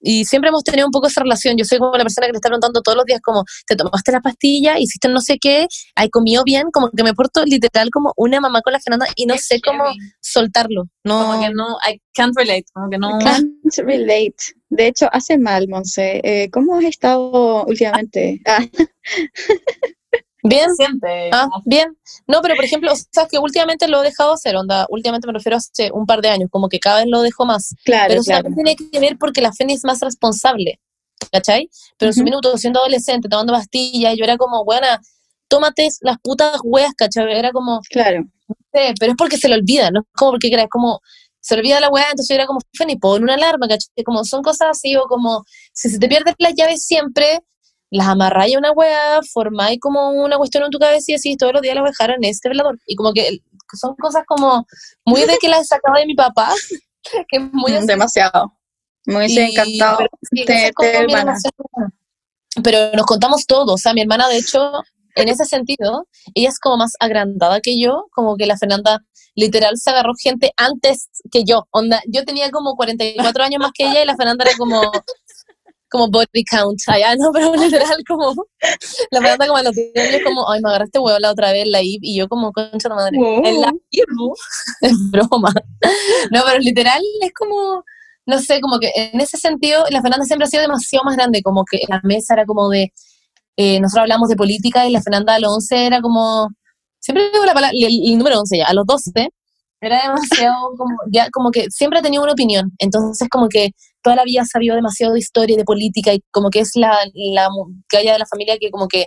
y siempre hemos tenido un poco esa relación. Yo soy como la persona que le está preguntando todos los días, como, ¿te tomaste la pastilla? ¿Hiciste no sé qué? ¿Hay comido bien? Como que me porto literal como una mamá con la Fernanda y no sé cómo soltarlo. No, Como que no, I can't relate, como que no. Can't relate. De hecho, hace mal, Monse. Eh, ¿Cómo has estado últimamente? Ah, [LAUGHS] bien. siente. Ah, bien. No, pero por ejemplo, o sea, que últimamente lo he dejado hacer, onda, últimamente me refiero a hace un par de años, como que cada vez lo dejo más. claro, Pero eso claro. también tiene que ver porque la Feni es más responsable, ¿cachai? Pero en su minuto, siendo adolescente, tomando pastillas, yo era como, buena, tómate las putas weas, ¿cachai? Era como, Claro. pero es porque se le olvida, no es como porque era, es como, se olvida la wea, entonces yo era como, Feni, pon una alarma, ¿cachai? Como son cosas así, o como, si se te pierden las llaves siempre, las amarráis a una wea, formáis como una cuestión en tu cabeza y decís, todos los días las voy a dejar en este velador. Y como que son cosas como muy de que las sacaba de mi papá, [LAUGHS] que es muy así. Demasiado. Me hubiese encantado hermana. Pero nos contamos todo, o sea, mi hermana, de hecho, en ese sentido, ella es como más agrandada que yo, como que la Fernanda literal se agarró gente antes que yo, onda, yo tenía como 44 años más que ella y la Fernanda era como como body count, allá, no, [LAUGHS] pero literal como la Fernanda como a los 10 años como, ay, me agarraste huevo la otra vez, la I, y yo como, concha de madre, Wow. en la Ibu. [LAUGHS] [LAUGHS] es broma. No, pero literal es como, no sé, como que en ese sentido la Fernanda siempre ha sido demasiado más grande, como que la mesa era como de, eh, nosotros hablamos de política y la Fernanda a los 11 era como, siempre digo la palabra, el, el número 11 ya, a los 12 era demasiado como, ya como que siempre ha tenido una opinión, entonces como que toda la vida sabido demasiado de historia y de política y como que es la, la haya de la familia que como que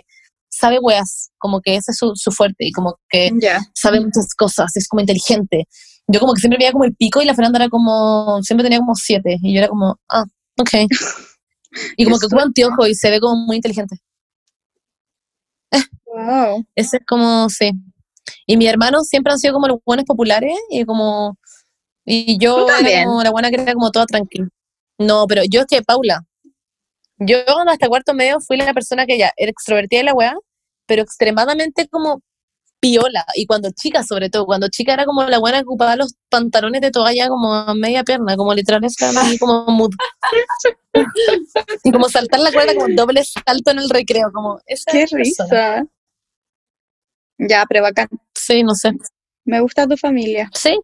sabe weas, como que ese es su, su fuerte y como que Ya. sabe muchas cosas, es como inteligente. Yo como que siempre veía como el pico y la Fernanda era como, siempre tenía como siete y yo era como, ah, ok. Y como que ocupa anteojo y se ve como muy inteligente. Wow. Ese es como, sí. Y mis hermanos siempre han sido como los buenos populares y como, y yo era como la buena que era como toda tranquila. No, pero yo es que, Paula, yo hasta cuarto medio fui la persona que ya era extrovertida y la weá, pero extremadamente como piola. Y cuando chica, sobre todo, cuando chica era como la buena que ocupaba los pantalones de toalla como a media pierna, como literal así como mood. y como saltar la cuerda como doble salto en el recreo, como esa Qué persona. risa. Ya, pero bacán. Sí, no sé. Me gusta tu familia. Sí.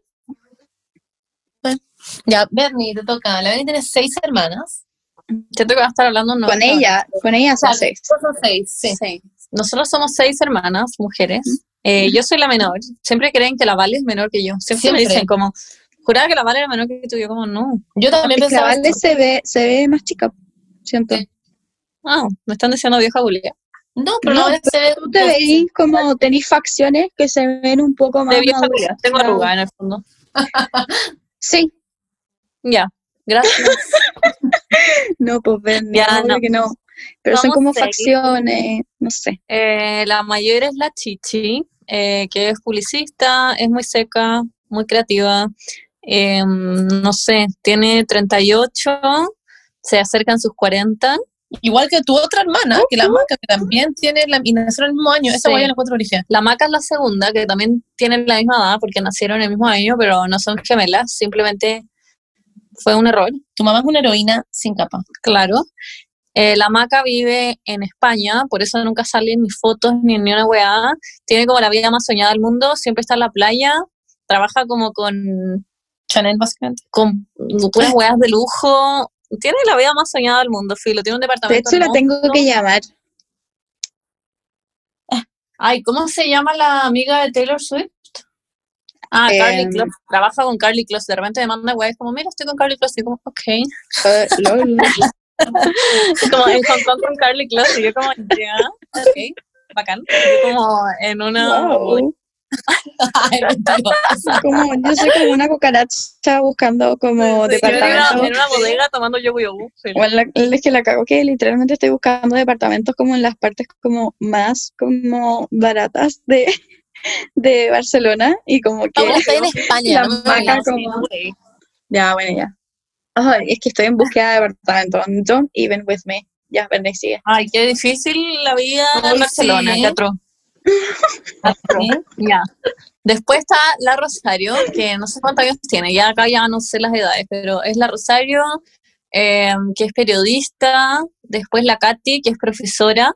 Ya, Bernie, te toca. La Bernie tiene seis hermanas. Siento que va a estar hablando no, con no, ella, con ella son seis. son seis, sí. Sí. Nosotros somos seis hermanas, mujeres. Eh, yo soy la menor. Siempre creen que la Vale es menor que yo. Siempre, me dicen como, juraba que la Vale era menor que tú. Yo como, no. Yo también Es que la pensaba Vale se ve, se ve más chica, siento. Sí. Ah, me están diciendo vieja bulia. No, pero No, no, se ve Tú te veís como tenéis facciones que se ven un poco más De vieja maduras. bulia. Tengo arruga en el fondo. Sí, Ya, gracias. [LAUGHS] no, pues ven, Ya, no. que no. Pero son como facciones, no sé. Eh, la mayor es la Chichi, eh, que es publicista, es muy seca, muy creativa. eh, no sé, tiene 38, se acercan sus 40. Igual que tu otra hermana, que la Maca, que también tiene la, y nacieron el mismo año. Esa Sí. la encuentro origen. La Maca es la segunda, que también tienen la misma edad porque nacieron el mismo año, pero no son gemelas, simplemente fue un error, Tu mamá es una heroína sin capa. claro. Eh, la Maca vive en España, por eso nunca salen ni fotos ni ni una weá. Tiene como la vida más soñada del mundo, siempre está en la playa, trabaja como con, Chanel, básicamente. con puras [LAUGHS] weas de lujo. Tiene la vida más soñada del mundo, Filo. Tiene un De departamento. hecho, la tengo que llamar. Ay, ¿cómo se llama la amiga de Taylor Swift? Ah, Carly Em, Close. Trabaja con Carly Close. De repente me manda weas como, mira, estoy con Carly Close. Y yo como, ok. Eh, lol. [LAUGHS] como en Hong Kong con Carly Close. Y yo como, ya, ok. bacán. Yo como en una... Wow. [LAUGHS] Ay. Como, yo soy como una cucaracha buscando como Sí, en una, departamentos. en una bodega tomando yogur yogur. sí. Bueno, la- es que la cago que literalmente estoy buscando departamentos como en las partes como más como baratas de, de Barcelona y como que Ahora estoy en [LAUGHS] España, La no digas. como- ya bueno ya Ay, es que estoy en búsqueda de departamento don't even with me ya Bernie sigue Ay, qué difícil la vida Ay, en Barcelona, sí. Atroz. [LAUGHS] Ya. Después está la Rosario, que no sé cuántos años tiene, ya acá ya no sé las edades, pero es la Rosario, eh, que es periodista, después la Katy, que es profesora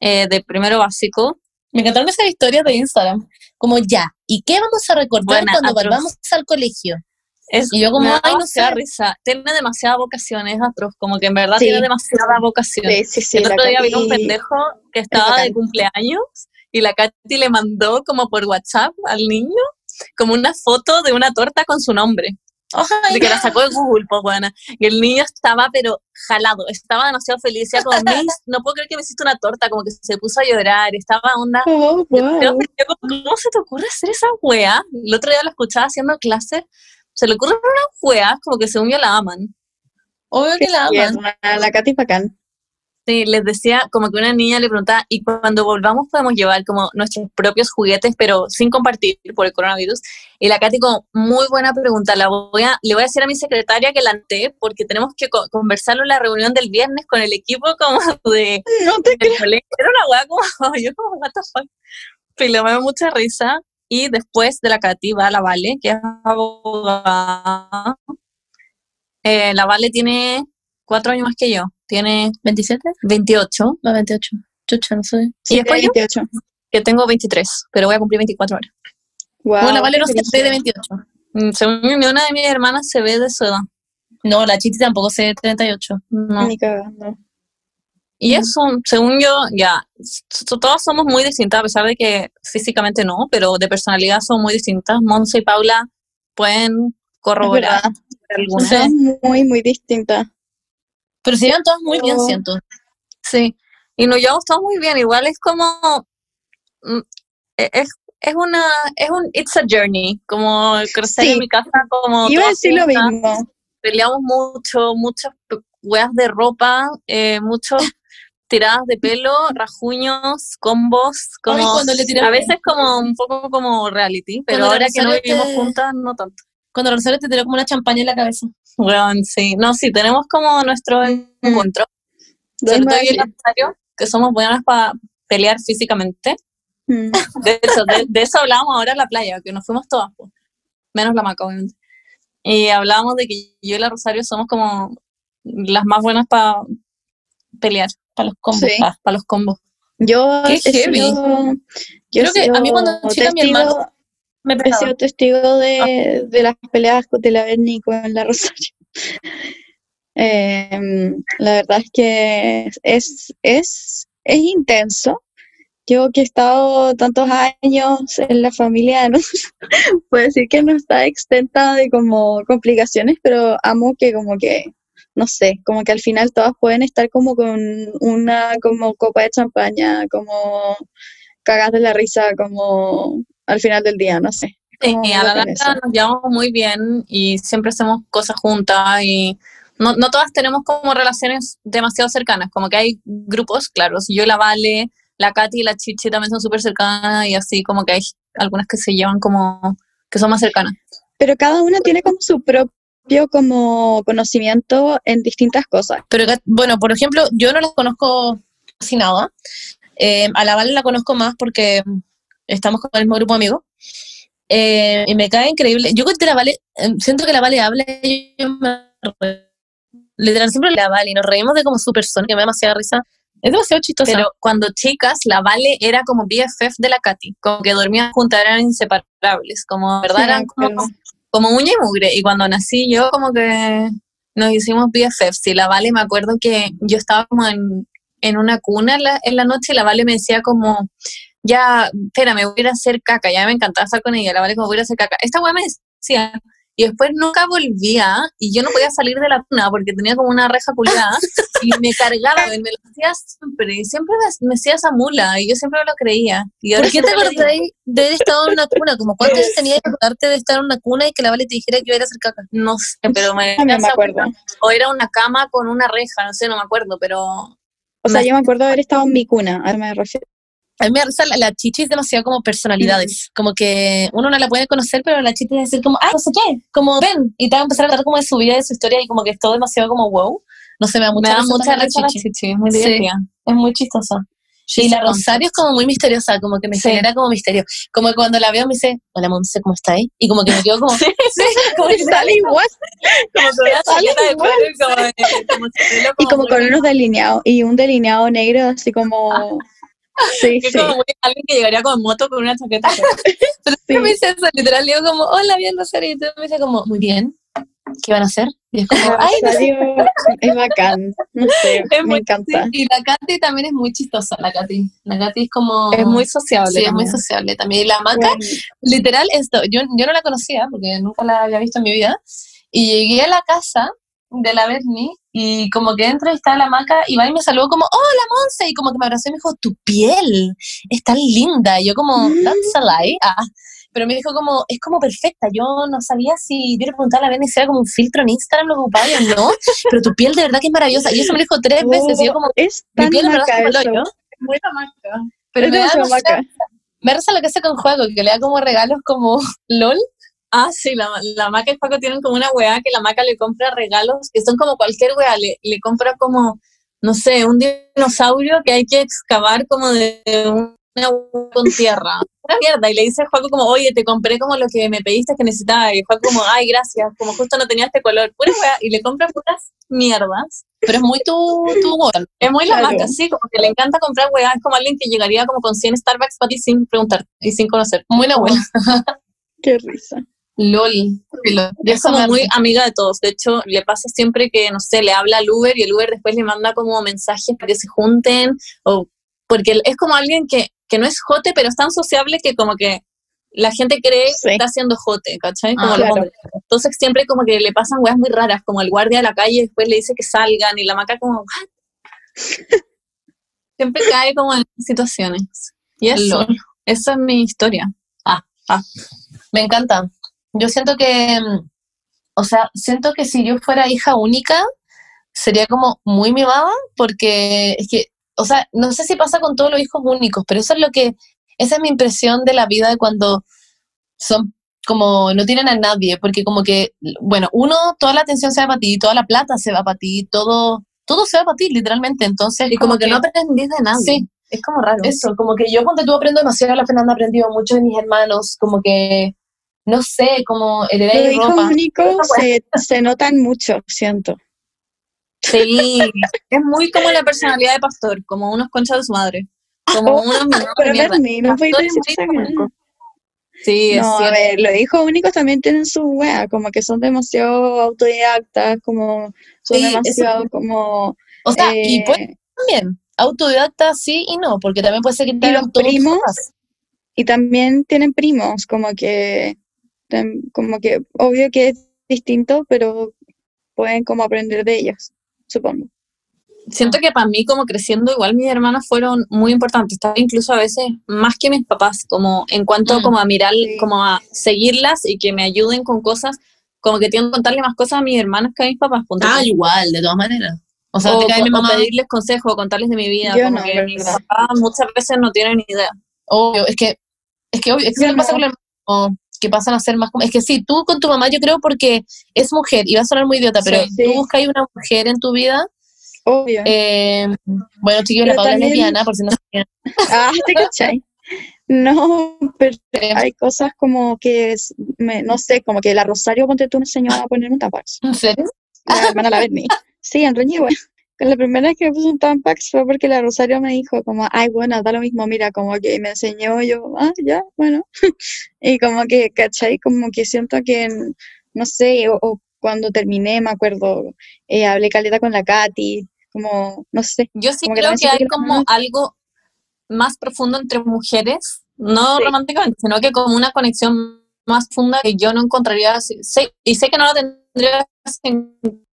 eh, de primero básico. Me encantaron esas historias de Instagram. Como ya, ¿y qué vamos a recordar Buena, cuando atroz. volvamos al colegio? Es, Y yo como, ay, no sé. risa. Tiene demasiada vocación, es atroz, como que en verdad Sí. tiene demasiada vocación. sí sí sí el otro día vino un pendejo que estaba de cumpleaños y la Katy le mandó como por WhatsApp al niño como una foto de una torta con su nombre, de que la sacó de Google, pues buena. Y el niño estaba pero jalado, estaba demasiado feliz, decía como, "Miss, no puedo creer que me hiciste una torta, como que se puso a llorar, estaba onda. oh, wow. yo ¿Cómo se te ocurre hacer esa wea? El otro día la escuchaba haciendo clases, se le ocurren unas weas como que según yo la aman. obvio que la aman. La Katy es bacán Sí, les decía, como que una niña le preguntaba, y cuando volvamos podemos llevar como nuestros propios juguetes, pero sin compartir por el coronavirus. Y la Katy, como, muy buena pregunta, la voy a, le voy a decir a mi secretaria que la ante, porque tenemos que co- conversarlo en la reunión del viernes con el equipo como [LAUGHS] de, no te del colegio. Era una hueá como, [LAUGHS] yo como, what the fuck. Pero me da mucha risa. Y después de la Katy va la Vale, que es abogada. Eh, la Vale tiene cuatro años más que yo, tiene ¿27? 28. No, 28. Chucha, no sé. Y después yo, 28 que tengo 23, pero voy a cumplir 24 ahora. wow, Bueno, Vale no se ve de brígido. 28. Mm, Según mi- una de mis hermanas se ve de su edad. No, la Chiti tampoco se ve de 38. No. Ni cagando. Y eso, según yo, ya, todas somos muy distintas, a pesar de que físicamente no, pero de personalidad son muy distintas. Monza y Paula pueden corroborar algunas. Sí. son muy, muy distintas. Pero se vean todas muy bien, siento. Sí, y nos llevamos todos muy bien. Igual es como. mm, e- Es, es una. Es un. It's a journey. Como crecer Sí. en mi casa, como. Iba a decir lo mismo. Peleamos mucho, muchas weas de ropa, eh, muchos [LAUGHS] tiradas de pelo, rajuños, combos. Como, Ay, le a veces como un poco como reality, pero ahora que no vivimos juntas, no tanto. Cuando Rosario te tiró como una champaña en la cabeza. Weón, sí. No, sí, tenemos como nuestro encuentro. Sobre mismo todo yo y Rosario, que somos buenas para pelear físicamente. Mm. [LAUGHS] De eso, de, de eso hablábamos ahora en la playa, que nos fuimos todas, pues. menos la Maca, obviamente. Y hablábamos de que yo y la Rosario somos como las más buenas para pelear, Para los combos. Sí. para los combos. Yo Qué he heavy. sido, yo Creo que a mí cuando chica mi testigo- hermano Me he sido testigo de, de las peleas de la Berni con la Rosario. [LAUGHS] Em, la verdad es que es, es, es intenso. Yo que he estado tantos años en la familia, no [LAUGHS] puedo decir que no está exenta de como complicaciones, pero amo que como que, no sé, como que al final todas pueden estar como con una como copa de champaña, como cagas de la risa, como al final del día, no sé. Sí, a la larga nos llevamos muy bien y siempre hacemos cosas juntas y no, no todas tenemos como relaciones demasiado cercanas, como que hay grupos, claro, si yo la Vale, la Katy y la Chichi también son súper cercanas y así como que hay algunas que se llevan como, que son más cercanas. Pero cada una tiene como su propio como conocimiento en distintas cosas. Pero bueno, por ejemplo, yo no las conozco casi nada. Eh, a la Vale la conozco más porque estamos con el mismo grupo de amigos. Eh, y me cae increíble. Yo con la Vale, eh, siento que la Vale habla y yo me Literal, siempre la Vale y nos reímos de como su persona, que me da demasiada risa. Es demasiado chistosa. Pero cuando chicas, la Vale era como BFF de la Katy, como que dormían juntas, eran inseparables, como, ¿verdad? Sí, eran como, como uña y mugre. Y cuando nací yo, como que nos hicimos BFFs. Y la Vale, me acuerdo que yo estaba como en, en una cuna en la, en la noche y la Vale me decía como, ya, espérame, voy a ir a hacer caca. Ya me encantaba estar con ella. La Vale como, voy a a hacer caca. Esta weá me decía, y después nunca volvía y yo no podía salir de la cuna porque tenía como una reja culiada [LAUGHS] y me cargaba y me lo hacía siempre. Y siempre me, me hacía esa mula y yo siempre me lo creía. Y ¿Por qué te acordáis de haber estado en una cuna? Como ¿Cuántos años tenías que acordarte de estar en una cuna y que la Vale te dijera que iba a ir a hacer caca? No sé, pero me, [LAUGHS] También me acuerdo. O era una cama con una reja, no sé, no me acuerdo, pero O sea, yo me acuerdo de haber estado en mi cuna, ahora me refiero. A mí me da risa la, la chichi es demasiado como personalidades. Como que uno no la puede conocer, pero la chichi es decir como, ay, no sé qué, como ven. Y te va a empezar a hablar como de su vida, de su historia y como que es todo demasiado como wow. No sé, me da mucha me da mucha también risa la chichi. chichi, es muy Sí. divertida. Es muy chistosa. Y la Rosario es como muy misteriosa, como que me Sí. genera como misterio. Como que cuando la veo me dice, hola Monse, ¿cómo está ahí? Y como que me quedo como, [LAUGHS] [LAUGHS] sí, como que Sale igual. como con una Sale chaqueta de igual. cuero y como, de- como pelo Y como con unos delineados, y un delineado negro, así como. Sí, que sí. como alguien que llegaría con moto con una chaqueta. Pero [LAUGHS] Sí. me dice eso, literal, digo como, hola, bien, Rosario, y tú me dice como, muy bien, ¿qué van a hacer? Y es como, [LAUGHS] ay, no es bacán, no sé, [LAUGHS] Es me muy- encanta. Y la Katy también es muy chistosa, la Katy. La Katy es como... Es muy sociable. Sí, es muy también. sociable también. Y la Maca, Bueno, literal, esto, yo, yo no la conocía porque nunca la había visto en mi vida. Y llegué a la casa de la Bernie y como que entro y está la Maca y va y me saludó como, hola Monse, y como que me abrazó y me dijo, tu piel es tan linda. Y yo como, that's a lie. Ah. Pero me dijo como, es como perfecta. Yo no sabía si, yo le preguntaba a la Bernie si era como un filtro en Instagram lo que ocupaba o no, [LAUGHS] pero tu piel de verdad que es maravillosa. Y eso me lo dijo tres veces y yo como, es mi tan piel en verdad maca es como marca. Pero Es me da maca. me reza lo que hace con juego, que le da como regalos como [LAUGHS] LOL. Ah, sí, la, la maca y Paco tienen como una weá que la maca le compra regalos que son como cualquier weá, le, le compra como, no sé, un dinosaurio que hay que excavar como de una weá con tierra. Una mierda. Y le dice a Juaco como, oye, te compré como lo que me pediste que necesitaba. Y Juaco como, ay, gracias, como justo no tenía este color. Pura weá. Y le compra puras mierdas. Pero es muy tu, tu. Es muy la Claro. maca, sí, como que le encanta comprar weá. Es como alguien que llegaría como con 100 Starbucks para ti sin preguntar y sin conocer. Muy la buena. [LAUGHS] Qué risa. LOL. LOL. Es como muy amiga de todos. De hecho, le pasa siempre que, no sé, le habla al Uber y el Uber después le manda como mensajes para que se junten. O porque es como alguien que, que no es jote, pero es tan sociable que como que la gente cree Sí. que está haciendo jote, ¿cachai? Como Ah, claro. Entonces siempre como que le pasan weas muy raras, como el guardia de la calle después le dice que salgan y la maca como, "What?". [LAUGHS] Siempre cae como en situaciones. Y eso, LOL. esa es mi historia. Me encanta. Yo siento que, mm, o sea, siento que si yo fuera hija única, sería como muy mimada, porque es que, o sea, no sé si pasa con todos los hijos únicos, pero eso es lo que, esa es mi impresión de la vida de cuando son como no tienen a nadie, porque como que, bueno, uno, toda la atención se va para ti, toda la plata se va para ti, todo, todo se va para ti, literalmente. Entonces, Y como que, no aprendís de nadie. Sí, Es como raro. eso, como que yo cuando tú aprendo demasiado, la Fernanda ha aprendido mucho de mis hermanos, como que, no sé, como heredé Los hijos ropa. únicos se, se notan mucho, siento. Sí, es muy como la personalidad de Pastor, como unos conchas de su madre. Como Oh, unos Pero. Bernie, no Pastor puedes es decir único. Sí, es No, a ver, los hijos únicos también tienen su wea, como que son demasiado autodidactas, como son Sí, eso- demasiado como... O sea, y pues también, autodidacta sí y no, porque también puede ser que te Y hagan los primos, y también tienen primos, como que, como que, obvio que es distinto, pero pueden como aprender de ellos, supongo. Siento que para mí, como creciendo, igual mis hermanas fueron muy importantes, tal- incluso a veces más que mis papás, como en cuanto Mm. como a mirar, Sí. como a seguirlas y que me ayuden con cosas, como que tiendo a contarle más cosas a mis hermanas que a mis papás. Ah, igual, de todas maneras. O sea, o, te cae mi o pedirles consejos, o contarles de mi vida, Yo como no, que mis papás muchas veces no tienen idea. obvio, es que, es que obvio, es que eso pasa no. con los hermanos, que pasan a ser más como, es que sí, tú con tu mamá yo creo porque es mujer, y va a sonar muy idiota, pero Sí. tú buscas una mujer en tu vida, Obvio. eh, bueno chicos, la Paula también- es lesbiana, por si no sabían. [LAUGHS] Ah, ¿te cachai? No, pero hay cosas como que, es- me- no sé, como que la Rosario, ponte tú, me enseñó a ponerme un tampax. ¿En serio? La hermana la Berni. Sí, en Reñigüe. La primera vez que me puse un tampax fue porque la Rosario me dijo como, ay, bueno, da lo mismo, mira, como que me enseñó yo, ah, ya, bueno. [LAUGHS] Y como que, ¿cachai? Como que siento que, no sé, o, o cuando terminé, me acuerdo, eh, hablé caleta con la Katy, como, no sé. Yo sí que creo que hay como algo más profundo entre mujeres, no Sí. románticamente, sino que como una conexión más funda que yo no encontraría, y sé que no la tendría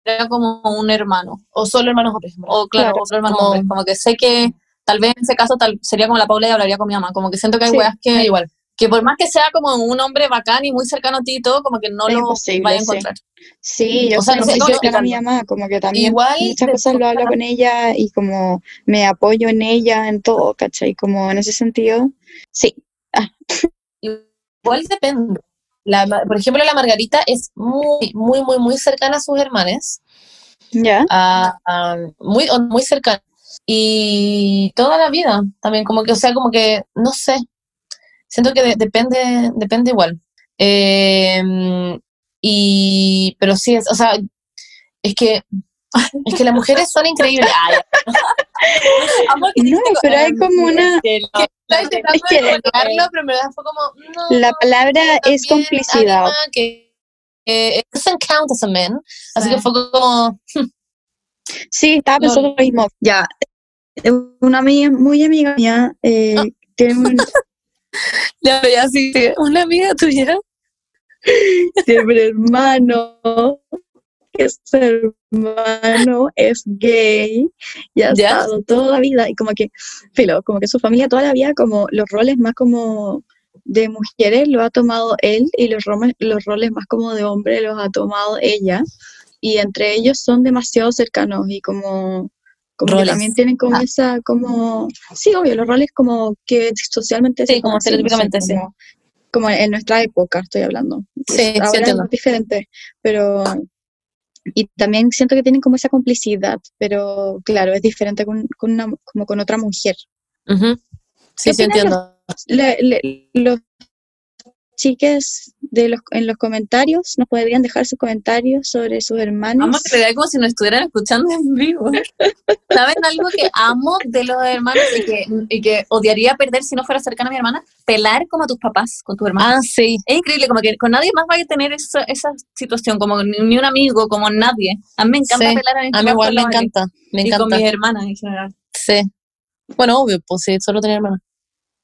sería como un hermano, O solo hermanos hombres. o claro, Claro, otro hermano como- hombre, como que sé que tal vez en ese caso tal, sería como la Paula y hablaría con mi mamá, como que siento que hay Sí. weas que, Ah, igual. que por más que sea como un hombre bacán y muy cercano a ti y todo, como que no lo vaya a encontrar. Sí, yo O sea, no sé yo a mi mamá, como que también Igual muchas cosas lo hablo con ella y como me apoyo en ella en todo, ¿cachai? Como en ese sentido, sí. Igual depende. La, por ejemplo, la Margarita es muy, muy, muy, muy cercana a sus hermanos. ¿Ya? a- a- muy, muy cercana. Y toda la vida también, como que, o sea, como que, no sé, siento que de- depende, depende igual. Eh, y, pero sí, es, o sea, es que, es que las mujeres son increíbles. [LAUGHS] Ay, No, pero hay como una- que lo- estaba intentando Es que- explicarlo, pero en verdad fue como, no. La palabra es complicidad. que, que it doesn't count as a man. Así Sí. que fue como, Sí, estaba pensando lo mismo. Ya, eh, una amiga, muy amiga mía, eh, tiene un, [LAUGHS] ya veía así, una amiga tuya. [LAUGHS] tiene un hermano, que su hermano es gay y ha ¿Ya? estado toda la vida, y como que, filo, como que su familia toda la vida, como los roles más como de mujeres lo ha tomado él y los, romes- los roles más como de hombre los ha tomado ella, y entre ellos son demasiado cercanos y como... Como que Roles. también tienen como Ah. esa, como, sí, obvio, los roles como que socialmente Sí, como conocen, no sé, estereotípicamente, sí. como- como en nuestra época estoy hablando. Sí, Pues sí, ahora entiendo. es diferente, pero y también siento que tienen como esa complicidad, pero claro, es diferente con, con una, como con otra mujer. Sí, ¿Qué sí, entiendo. Le- le- los chiques de los, en los comentarios nos podrían dejar sus comentarios sobre sus hermanos. Amo que le da como si nos estuvieran escuchando en vivo. [LAUGHS] ¿Saben algo que amo de los hermanos y que, y que odiaría perder si no fuera cercana a mi hermana? Pelar como a tus papás, con tus hermanos. Ah, sí. Es increíble, como que con nadie más va a tener esa, esa situación, como ni, ni un amigo, como nadie. A mí me encanta Sí, pelar a mis A mí igual con me encanta. Me Y con encanta. mis hermanas en general. Sí. Bueno, obvio, pues sí, solo tenía hermana.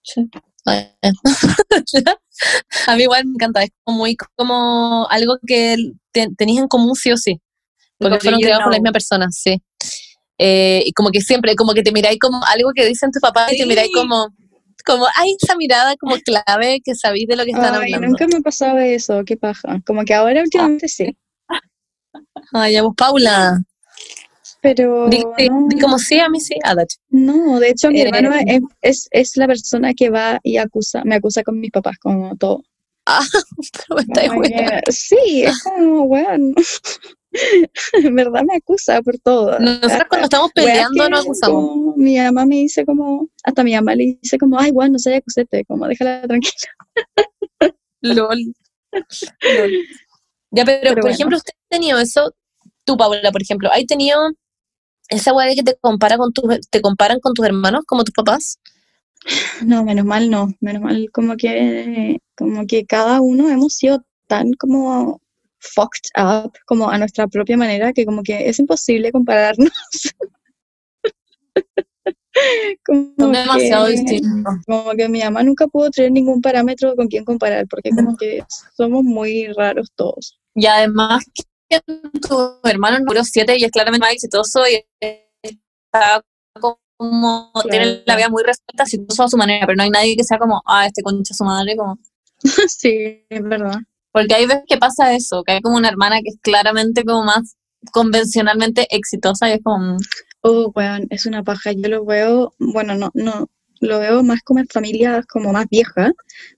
Sí. Ay, [LAUGHS] a mí igual me encanta. Es como muy como algo que te- tenéis en común sí o sí. Porque fueron creados por la misma persona, sí. Eh, y como que siempre, como que te miráis como algo que dicen tus papás y te miráis como, como, hay esa mirada como clave que sabéis de lo que están Ay, hablando. nunca me ha pasado eso, qué paja. Como que ahora últimamente sí, Ay, ya vos, Paula. Pero Di, di- no, di como sí, a mí sí. Ah, no, de hecho mi Eh, hermano es, es, es la persona que va y acusa, me acusa con mis papás, como todo. [LAUGHS] Pero me estáis sí, es como, weón, [LAUGHS] en verdad me acusa por todo. Nosotros cuando estamos peleando nos acusamos. como mi mamá me dice como, hasta mi mamá le dice como, ay, bueno, no sé, acusete, como déjala tranquila. [LAUGHS] LOL. LOL. Ya, pero, Pero por bueno. ejemplo, usted ha tenido eso, tú, Paula, por ejemplo, ¿hay tenido esa weá que te compara con tus, te comparan con tus hermanos, como tus papás? No, menos mal no, menos mal como que, como que cada uno hemos sido tan como fucked up, como a nuestra propia manera, que como que es imposible compararnos. [LAUGHS] Como Son demasiado que-. Como que mi mamá nunca pudo tener ningún parámetro con quien comparar, porque como que somos muy raros todos. Y además tu hermano número 7 y es claramente más exitoso y está como, tiene la vida muy resuelta, exitoso a su manera, pero no hay nadie que sea como, ah, este concha su madre, como... [LAUGHS] sí, es verdad. Porque hay veces que pasa eso, que hay como una hermana que es claramente como más convencionalmente exitosa y es como, mm, Oh, weón, es una paja. Yo lo veo, bueno, no, no, lo veo más como en familias como más viejas,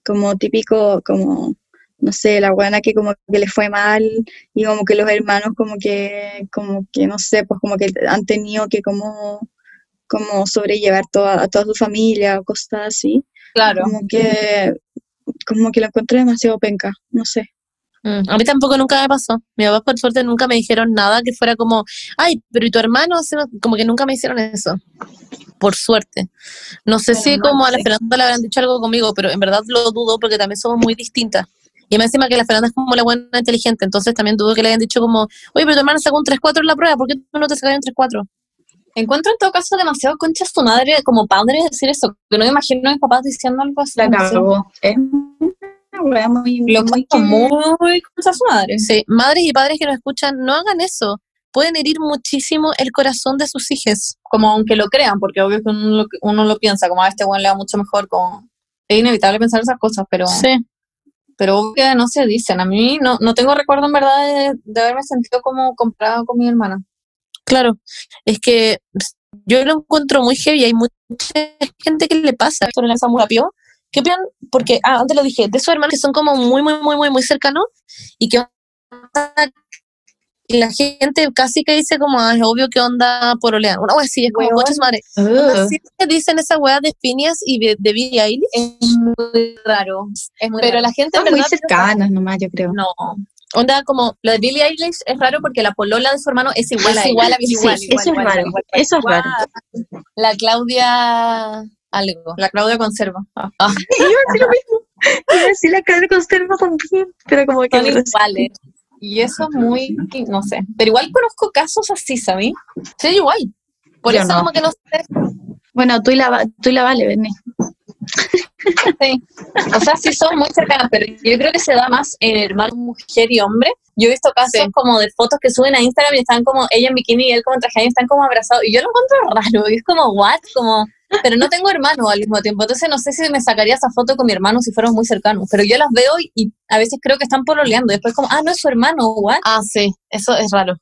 como típico, como, no sé, la buena que como que le fue mal y como que los hermanos como que, como que, no sé, pues como que han tenido que como, como sobrellevar toda, a toda su familia o cosas así. claro. Como que, como que lo encuentro demasiado penca, no sé. Mm, A mí tampoco nunca me pasó. Mi papá, por suerte, nunca me dijeron nada que fuera como, ay, pero ¿y tu hermano? hace no-?" Como que nunca me hicieron eso. Por suerte. No sé si como a la sí. Fernanda le habrán dicho algo conmigo, pero en verdad lo dudo porque también somos muy distintas. Y más encima que la Fernanda es como la buena inteligente, entonces también dudo que le hayan dicho como, oye, pero tu hermano sacó un 3-4 en la prueba, ¿por qué tú no te sacaste un 3-4? Encuentro en todo caso demasiado concha su madre como padre decir eso, que no me imagino a mis papás diciendo algo así. La no sé. cagó. Es una muy, Lo muy muy contra su madre. Sí, madres y padres que nos escuchan, no hagan eso. Pueden herir muchísimo el corazón de sus hijos. Como aunque lo crean, porque obvio que uno lo, uno lo piensa, como a este weón le va mucho mejor, como es inevitable pensar esas cosas, pero, pero que no se dicen. A mí no, no tengo recuerdo en verdad de, de haberme sentido como comprada con mi hermana. Claro, es que yo lo encuentro muy heavy. Hay mucha gente que le pasa sobre la muy rápido. ¿Qué opinan? Porque, ah, antes lo dije, de esos hermanos que son como muy, muy, muy, muy, muy cercanos y que la gente casi que dice como, ah, es obvio que onda porolean. Una wea así, es como, coches madre. Que dicen esa wea de Phineas y de, de Billie Eilish, Es muy raro. Es muy pero raro. la gente en Son muy cercanas nomás, yo creo. No. onda como, Lo de Billie Eilish es raro porque la polola de su hermano es igual Es a igual a Billie Sí, Eilish. eso es raro. Eso es raro. la Claudia algo. La Claudia conserva. [LAUGHS] Yo iba a decir lo mismo. Iba a decir la de conserva también, pero como que Son iguales. Y eso es muy, no sé. Pero igual conozco casos así, ¿sabí? Sí, igual. Por Yo eso no. como que no sé. Bueno, tú y la, tú y la Vale, Berni. [LAUGHS] Sí. O sea, sí son muy cercanas, pero yo creo que se da más en hermano, mujer y hombre. Yo he visto casos Sí. como de fotos que suben a Instagram y están como ella en bikini y él como traje y están como abrazados. Y yo lo encuentro raro. Y es como, ¿what? Como, pero no tengo hermano al mismo tiempo. Entonces no sé si me sacaría esa foto con mi hermano si fuéramos muy cercanos. Pero yo las veo y, y a veces creo que están pololeando. Y después como, ah, no es su hermano, ¿what? Ah, sí, eso es raro.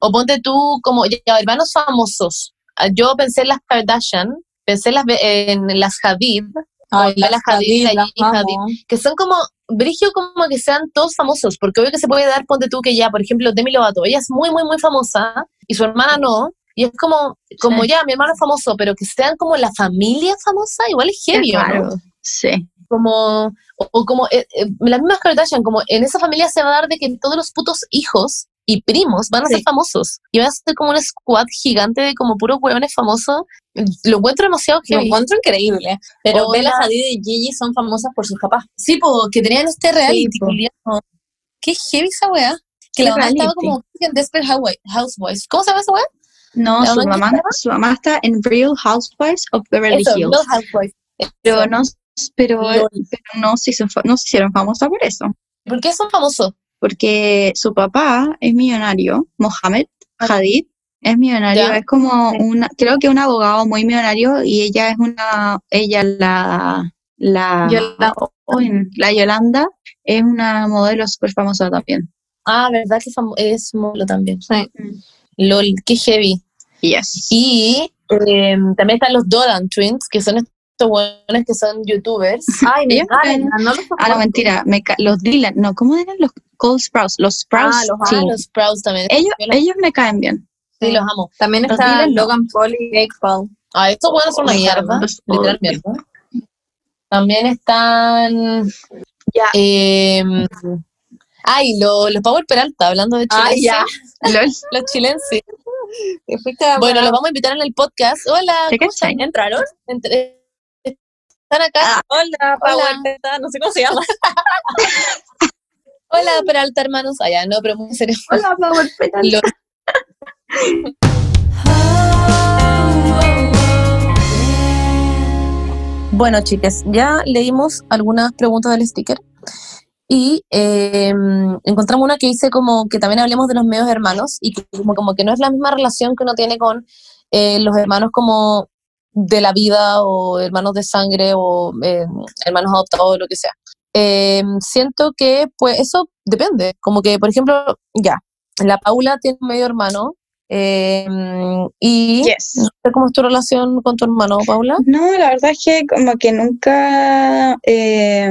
O ponte tú como, ya, hermanos famosos. Ah, Yo pensé en las Kardashian, pensé en las, en las Hadid, Ay, Bella Hadid, la las Hadid. que son como, brigio como que sean todos famosos, porque obvio que se puede dar, ponte tú que ya, por ejemplo, Demi Lovato, ella es muy, muy, muy famosa, y su hermana no, y es como, como Sí. ya, mi hermano es famoso, pero que sean como la familia famosa, igual es heavy, Es ¿o no? Sí. como o, o como eh, eh, las mismas Kardashian, como en esa familia se va a dar de que todos los putos hijos y primos van a Sí. ser famosos y va a ser como un squad gigante de como puros hueones famosos. Lo encuentro demasiado Lo heavy. encuentro increíble. Pero. Bella Hadid y Gigi son famosas por sus papás. Sí, po, que tenían este reality. culiao. Qué heavy esa weá. Que ¿Qué la mamá estaba reality? como en Desperate Housewi- Housewives. ¿Cómo se llama esa weá? No, ¿La su mamá su mamá está en Real Housewives of Beverly Eso, Hills. Real Housewives. Pero no, pero, pero no, se hizo fa- no se hicieron famosas por eso. ¿Por qué son famosos? Porque su papá es millonario, Mohamed Hadid, es millonario, Ya. es como una, creo que un abogado muy millonario y ella es una, ella la, la, Yolanda. La Yolanda es una modelo súper famosa también. Ah, verdad que es modelo también. Sí. LOL, qué heavy. Yes. Y eh, también están los Dolan Twins, que son estos buenos que son youtubers. [LAUGHS] Ay, me no los Ah, mentira, me los Dylan, no, ¿cómo eran los Cole Sprouts? Los Sprouts, Ah, los- Ah, sí. los Sprouts también. ellos, los- ellos me caen bien. sí, los amo. También los está. Logan Paul y Jake Paul. Ah, estos buenos son una Los mierda. los- Literal mierda. También están. Ya. Eh, ay, lo- los Power Peralta, hablando de Chile. Ay, ya. [LAUGHS] Lol. Los chilenses. Bueno, los vamos a invitar en el podcast. Hola, ¿Te ¿cómo están? ¿Entraron? Entre- Están acá. Ah, hola, Power Hola. Teta, no sé cómo se llama. [LAUGHS] Hola, Peralta, hermanos. Allá, no, pero muy serio. Hola, Power Petal. Bueno, chicas, ya leímos algunas preguntas del sticker y eh, encontramos una que dice como que también hablemos de los medios hermanos y que como, como que no es la misma relación que uno tiene con eh, los hermanos como de la vida o hermanos de sangre o eh, hermanos adoptados o lo que sea. Eh, siento que pues eso depende, como que por ejemplo, ya, la Paula tiene un medio hermano eh, y Yes. no sé cómo es tu relación con tu hermano, Paula. No, la verdad es que como que nunca, eh,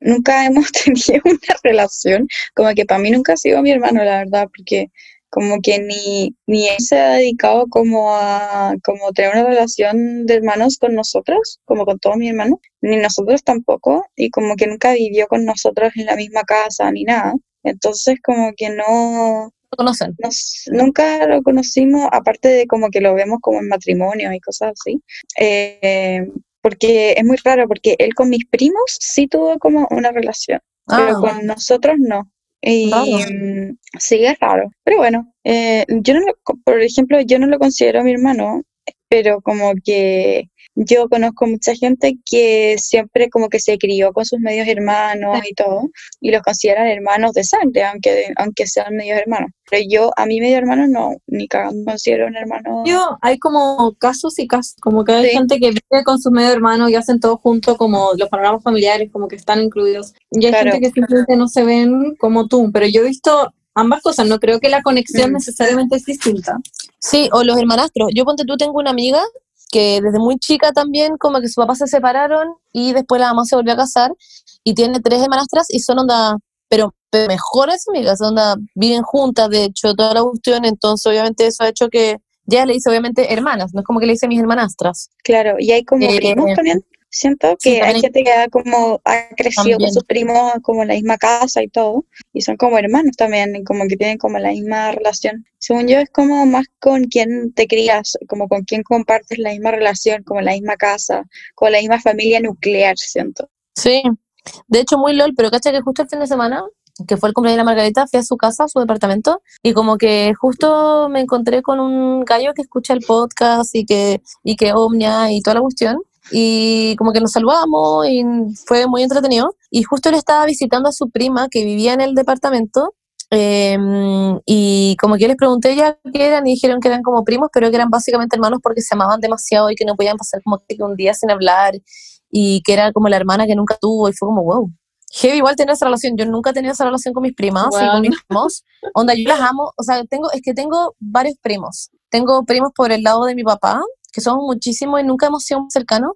nunca hemos [LAUGHS] tenido una relación, como que para mí nunca ha sido mi hermano, la verdad, porque como que ni, ni él se ha dedicado como a como tener una relación de hermanos con nosotros, como con todos mis hermanos, ni nosotros tampoco, y como que nunca vivió con nosotros en la misma casa ni nada. Entonces como que no, ¿Lo conocen? nos- nunca lo conocimos, aparte de como que lo vemos como en matrimonio y cosas así, eh, porque es muy raro, porque él con mis primos sí tuvo como una relación, pero Ah, con nosotros no. Y mm, sí, es raro. Pero bueno, eh, yo no lo, por ejemplo, yo no lo considero mi hermano, pero como que yo conozco mucha gente que siempre como que se crió con sus medios hermanos y todo, y los consideran hermanos de sangre, aunque, aunque sean medios hermanos. Pero yo, a mi medio hermano no, ni cagando considero un hermano. Yo, hay como casos y casos, como que hay Sí. gente que vive con sus medio hermanos y hacen todo junto, como los panoramas familiares, como que están incluidos. Y hay Claro. gente que simplemente no se ven como tú, pero yo he visto ambas cosas, no creo que la conexión Mm. necesariamente es distinta. Sí, o los hermanastros. Yo ponte tú tengo una amiga que desde muy chica también como que sus papás se separaron y después la mamá se volvió a casar y tiene tres hermanastras y son onda, pero, pero mejores amigas, onda, viven juntas, de hecho, toda la cuestión, entonces obviamente eso ha hecho que ya le dice obviamente hermanas, no es como que le dice mis hermanastras. Claro, y hay como Eh, primos también. Siento sí, que hay gente que ha como ha crecido También. con sus primos como en la misma casa y todo, y son como hermanos también, como que tienen como la misma relación. Según yo es como más con quien te crías, como con quien compartes la misma relación, como la misma casa, con la misma familia nuclear, siento. Sí, de hecho muy lol, pero cacha que justo el fin de semana, que fue el cumpleaños de la Margarita, fui a su casa, a su departamento, y como que justo me encontré con un gallo que escucha el podcast y que, y que omnia y toda la cuestión, y como que nos saludamos y fue muy entretenido, y justo él estaba visitando a su prima que vivía en el departamento, em, y como que yo les pregunté ya qué eran y dijeron que eran como primos, pero que eran básicamente hermanos porque se amaban demasiado y que no podían pasar como que un día sin hablar y que era como la hermana que nunca tuvo y fue como, wow. Heavy igual tener esa relación, yo nunca he tenido esa relación con mis primas y con mis primos, onda yo las amo, o sea, tengo, es que tengo varios primos, tengo primos por el lado de mi papá, que somos muchísimos y nunca hemos sido cercanos,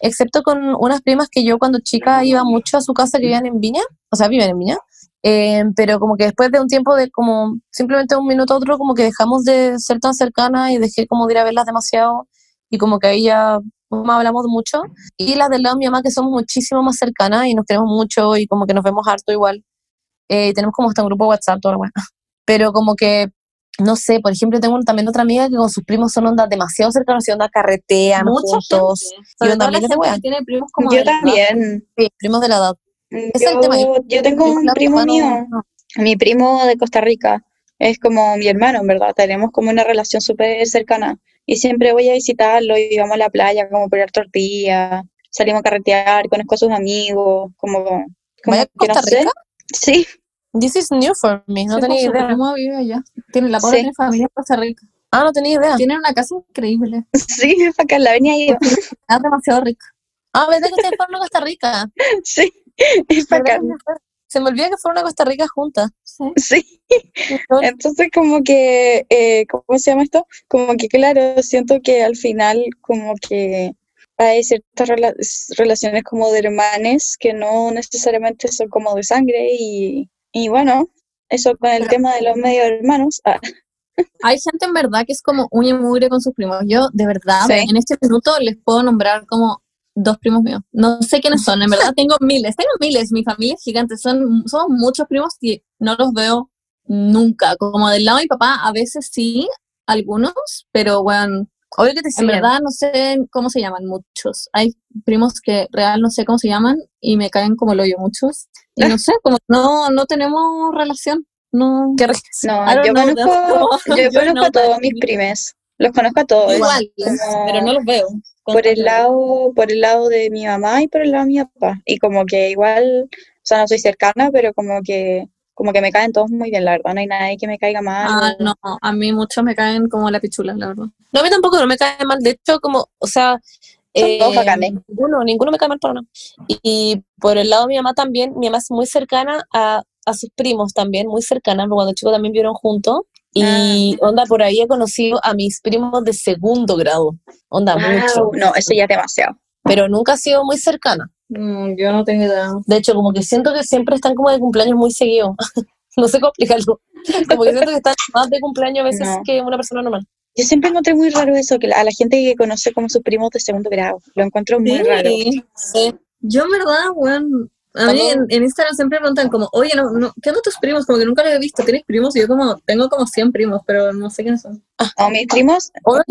excepto con unas primas que yo cuando chica iba mucho a su casa que vivían en Viña, o sea, viven en Viña, eh, pero como que después de un tiempo de como simplemente un minuto a otro como que dejamos de ser tan cercanas y dejé como de ir a verlas demasiado y como que ahí ya hablamos mucho y las del lado de mi mamá que somos muchísimo más cercanas y nos queremos mucho y como que nos vemos harto igual Eh, tenemos como hasta un grupo de WhatsApp toda la weá. pero como que no sé, por ejemplo, tengo también otra amiga que con sus primos son ondas demasiado cercanos y onda carretean Mucha juntos. gente. Y Sobre que tiene primos como Yo de la edad. también. Sí, primos de la edad. es el Yo, tema, yo- yo tengo un primo mío, no. mi primo de Costa Rica, es como mi hermano, en verdad, tenemos como una relación súper cercana y siempre voy a visitarlo y vamos a la playa como a poner tortilla, salimos a carretear, conozco a sus amigos, como, como ¿Vaya a que no Costa sé. Rica? Sí, This is new for me, no Sí, tenía pues, idea. primo vive allá. Tiene, la pobre Sí. familia en Costa Rica. Ah, no tenía idea. Tienen una casa increíble. [LAUGHS] sí, es acá en la avenida yo. Es [LAUGHS] demasiado rica. Ah, ¿verdad que ustedes fueron a Costa Rica? [LAUGHS] Sí, es ¿Verdad bacán. que se me olvida que fueron a Costa Rica juntas. Sí. Sí, entonces como que, eh, ¿cómo se llama esto? Como que claro, siento que al final como que hay ciertas rela- relaciones como de hermanes que no necesariamente son como de sangre y, y bueno, eso con el Pero- tema de los medio hermanos. ah, Hay gente en verdad que es como uña y mugre con sus primos. Yo, de verdad, Sí. en este minuto les puedo nombrar como dos primos míos. No sé quiénes son, en verdad tengo miles, tengo miles. Mi familia es gigante, son, somos muchos primos y no los veo nunca. Como del lado de mi papá, a veces sí, algunos, pero bueno, Obvio que te en siguen. verdad no sé cómo se llaman muchos. Hay primos que real no sé cómo se llaman y me caen como el hoyo muchos. Y no sé, como no, no tenemos relación. No, Qué. No, I don't yo know conozco, [LAUGHS] yo You conozco a todos mis primes, los conozco a todos. igual, como- pero no los veo. por el lado, por el lado de mi mamá y por el lado de mi papá. Y como que igual, o sea, no soy cercana, pero como que, como que me caen todos muy bien, la verdad. No hay nadie que me caiga mal. Ah, no, a mí muchos me caen como la pichula, la verdad. No, a mí tampoco, no me cae mal. De hecho, como, o sea. Son todos bacanes. Ninguno, ninguno me cae mal para nada. Y, y por el lado de mi mamá también, mi mamá es muy cercana a, a sus primos también, muy cercana, porque cuando chicos también vivieron juntos. Y onda, por ahí he conocido a mis primos de segundo grado. Onda, mucho. No, eso ya es demasiado. Pero nunca ha sido muy cercana. Yo no tengo idea. De hecho, como que siento que siempre están como de cumpleaños muy seguido. [LAUGHS] no sé cómo explicarlo. Como que siento que están más de cumpleaños a veces No. que una persona normal. Yo siempre encontré muy raro eso, que a la gente que conoce como sus primos de segundo grado. Lo encuentro muy raro. Sí. Yo en verdad, weón, a mí en, en Instagram siempre preguntan como, oye, no, no, ¿qué onda tus primos? Como que nunca los he visto, ¿tienes primos? Y yo como, tengo como 100 primos, pero no sé quiénes son. A mis primos,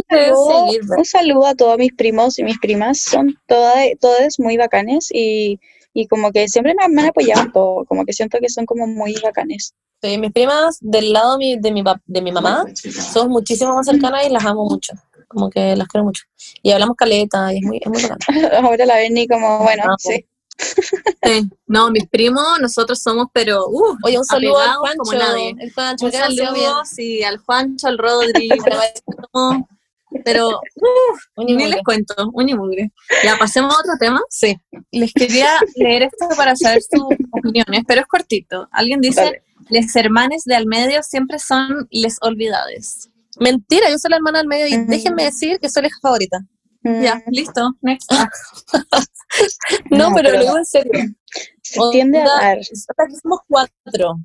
debes saludo- un saludo a todos mis primos y mis primas. Son todas, todas muy bacanes y, y como que siempre me, me han apoyado todo. Como que siento que son como muy bacanes. Sí, mis primas del lado de mi, de mi, de mi mamá son muchísimo más cercanas y las amo mucho. como que las quiero mucho. Y hablamos caleta y es muy, es muy bacán. [LAUGHS] Ahora la Berni como, bueno, Ah, sí. Sí. No, mis primos, nosotros somos, pero, uh, Oye, un saludo al Apegados como Juancho. nadie. El Juancho, un bien. sí, al Juancho, al Rodri, [LAUGHS] no, pero, uh, ni les cuento, un mugre. Ya, pasemos a otro tema. Sí. Les quería leer esto para saber sus opiniones, pero es cortito. Alguien dice, Dale. les hermanes de al medio siempre son les olvidades. Mentira, yo soy la hermana del medio y Mm. déjenme decir que soy la hija favorita. Mm, Ya, listo, next. Ah, [LAUGHS] No, No, pero, lo digo en serio. Se tiende a Onda. Aquí somos cuatro.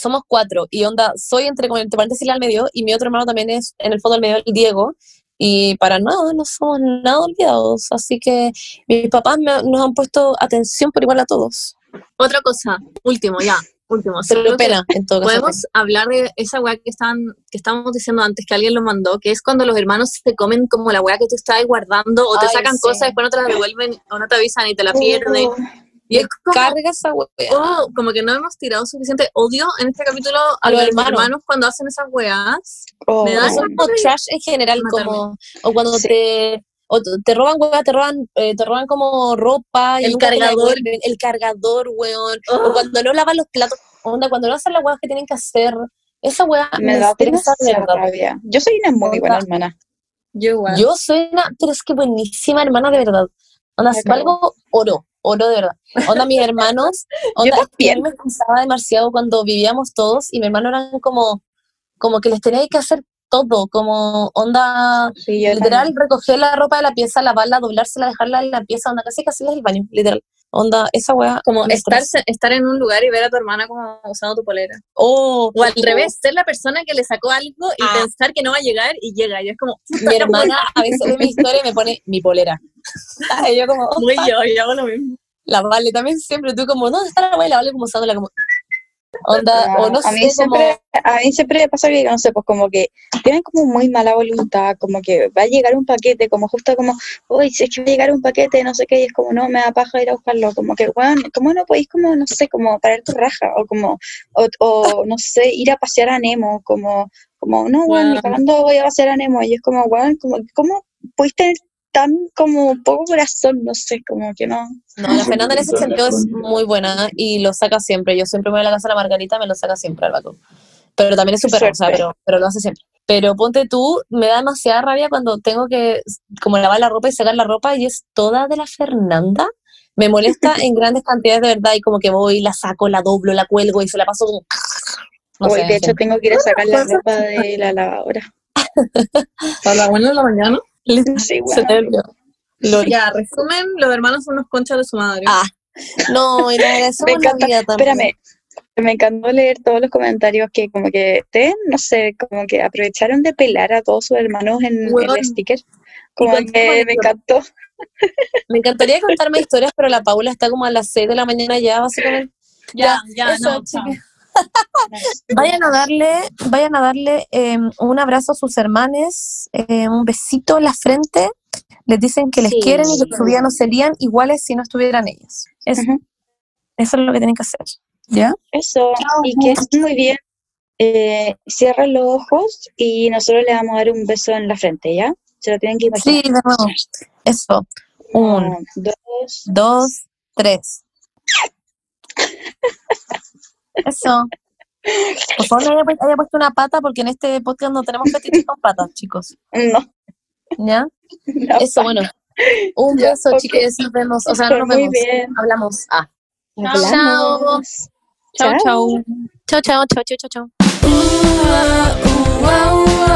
Somos cuatro. Y onda, soy entre, entre paréntesis al medio y mi otro hermano también es en el fondo al medio, el Diego. Y para nada, no somos nada olvidados. Así que mis papás me- nos han puesto atención por igual a todos. Otra cosa, último, ya, último. Solo pena, en todo caso. Podemos hablar de esa weá que estaban, que estábamos diciendo antes, que alguien lo mandó, que es cuando los hermanos se comen como la weá que tú estabas guardando, o te sacan sí. cosas, después no te las devuelven, o no te avisan y te la pierden. Oh, Y es como, Carga esa wea. oh, como que no hemos tirado suficiente odio en este capítulo a, A los los hermanos. hermanos. cuando hacen esas weas. oh. Me da Eso como trash en general, Matarme. como, o cuando Sí. te, o te roban, weá, te roban, eh, te roban como ropa y El cargador. el cargador, weón, Oh. o cuando no lavan los platos, onda, cuando no hacen las weas que tienen que hacer, esa weá Me da estresa rabia. Yo soy una muy buena hermana. Yo igual. Yo soy una, pero es que buenísima hermana de verdad. Onda, Me valgo oro, oro de verdad. Onda, mis hermanos, [LAUGHS] onda, es que a mí también. me cansaba demasiado cuando vivíamos todos y mi hermano eran como, como que les tenía que hacer todo, como onda, Sí, literal, también. recoger la ropa de la pieza, lavarla, doblársela, dejarla en la pieza, onda, casi casi el baño, literal. Onda, esa weá. como estar, estar en un lugar y ver a tu hermana como usando tu polera. Oh, O al revés, ser la persona que le sacó algo y Ah. pensar que no va a llegar y llega. Y es como, Mi hermana a veces ve mi historia y me pone mi polera. [LAUGHS] [LAUGHS] Y yo como, muy yo, yo hago lo mismo. la Vale también siempre, tú como, ¿dónde está la Vale? La Vale como usándola como, onda, o no a sé, mí como, siempre, a mí siempre me pasa que, no sé, pues como que tienen como muy mala voluntad, como que va a llegar un paquete, como justo como, uy, si es que va a llegar un paquete, no sé qué, y es como, no, me da paja ir a buscarlo, como que, bueno, ¿cómo no podéis como, no sé, como parar tu raja, o como, o, o, no sé, ir a pasear a Nemo, como, como, no, bueno, ni cagando voy a pasear a Nemo, y es como, bueno, como, ¿cómo podéis tener tan como poco corazón, no sé, como que no. no, la Fernanda en ese sentido es muy buena y lo saca siempre. Yo siempre me voy a la casa de la Margarita, me lo saca siempre al vato. Pero también es súper, suerte. pero, pero lo hace siempre. Pero ponte tú, me da demasiada rabia cuando tengo que como lavar la ropa y sacar la ropa y es toda de la Fernanda. Me molesta [LAUGHS] en grandes cantidades de verdad y como que voy, la saco, la doblo, la cuelgo y se la paso como... No Hoy, sé, de hecho, tengo que ir a sacar la [LAUGHS] ropa de la lavadora. A la buena de la mañana. Sí, bueno. Loli. Ya, resumen, los hermanos son unos conchas de su madre. Ah, No, y agradecemos [LAUGHS] Me encanta. también. Espérame, me encantó leer todos los comentarios que como que te, no sé, como que aprovecharon de pelar a todos sus hermanos en, en Weón. el sticker. Como que me encantó. [LAUGHS] Me encantaría contarme historias, pero la Paula está como a las 6 de la mañana ya, básicamente. ya, ya, eso, no. [LAUGHS] Vayan a darle, vayan a darle eh, un abrazo a sus hermanes, eh, un besito en la frente. Les dicen que les Sí. quieren y que su vida no serían iguales si no estuvieran ellas. Eso, es lo que tienen que hacer. ¿Ya? Eso, y que estén muy bien. Eh, cierran los ojos y nosotros le vamos a dar un beso en la frente, ¿ya? Se lo tienen que Sí, imaginar. de nuevo. Eso. Un, Uno, dos. dos, tres. Eso. Por favor, no haya, haya puesto una pata porque en este podcast no tenemos fetiches con patas, chicos. No. ¿Ya? no, Eso, bueno. Un Ya, beso, ok. chicos. Nos vemos. O sea, no nos Muy vemos. bien. Hablamos. Ah. Hablamos. Chao, chao. Chao, chao, chao, chao, chao. Ooh, ooh,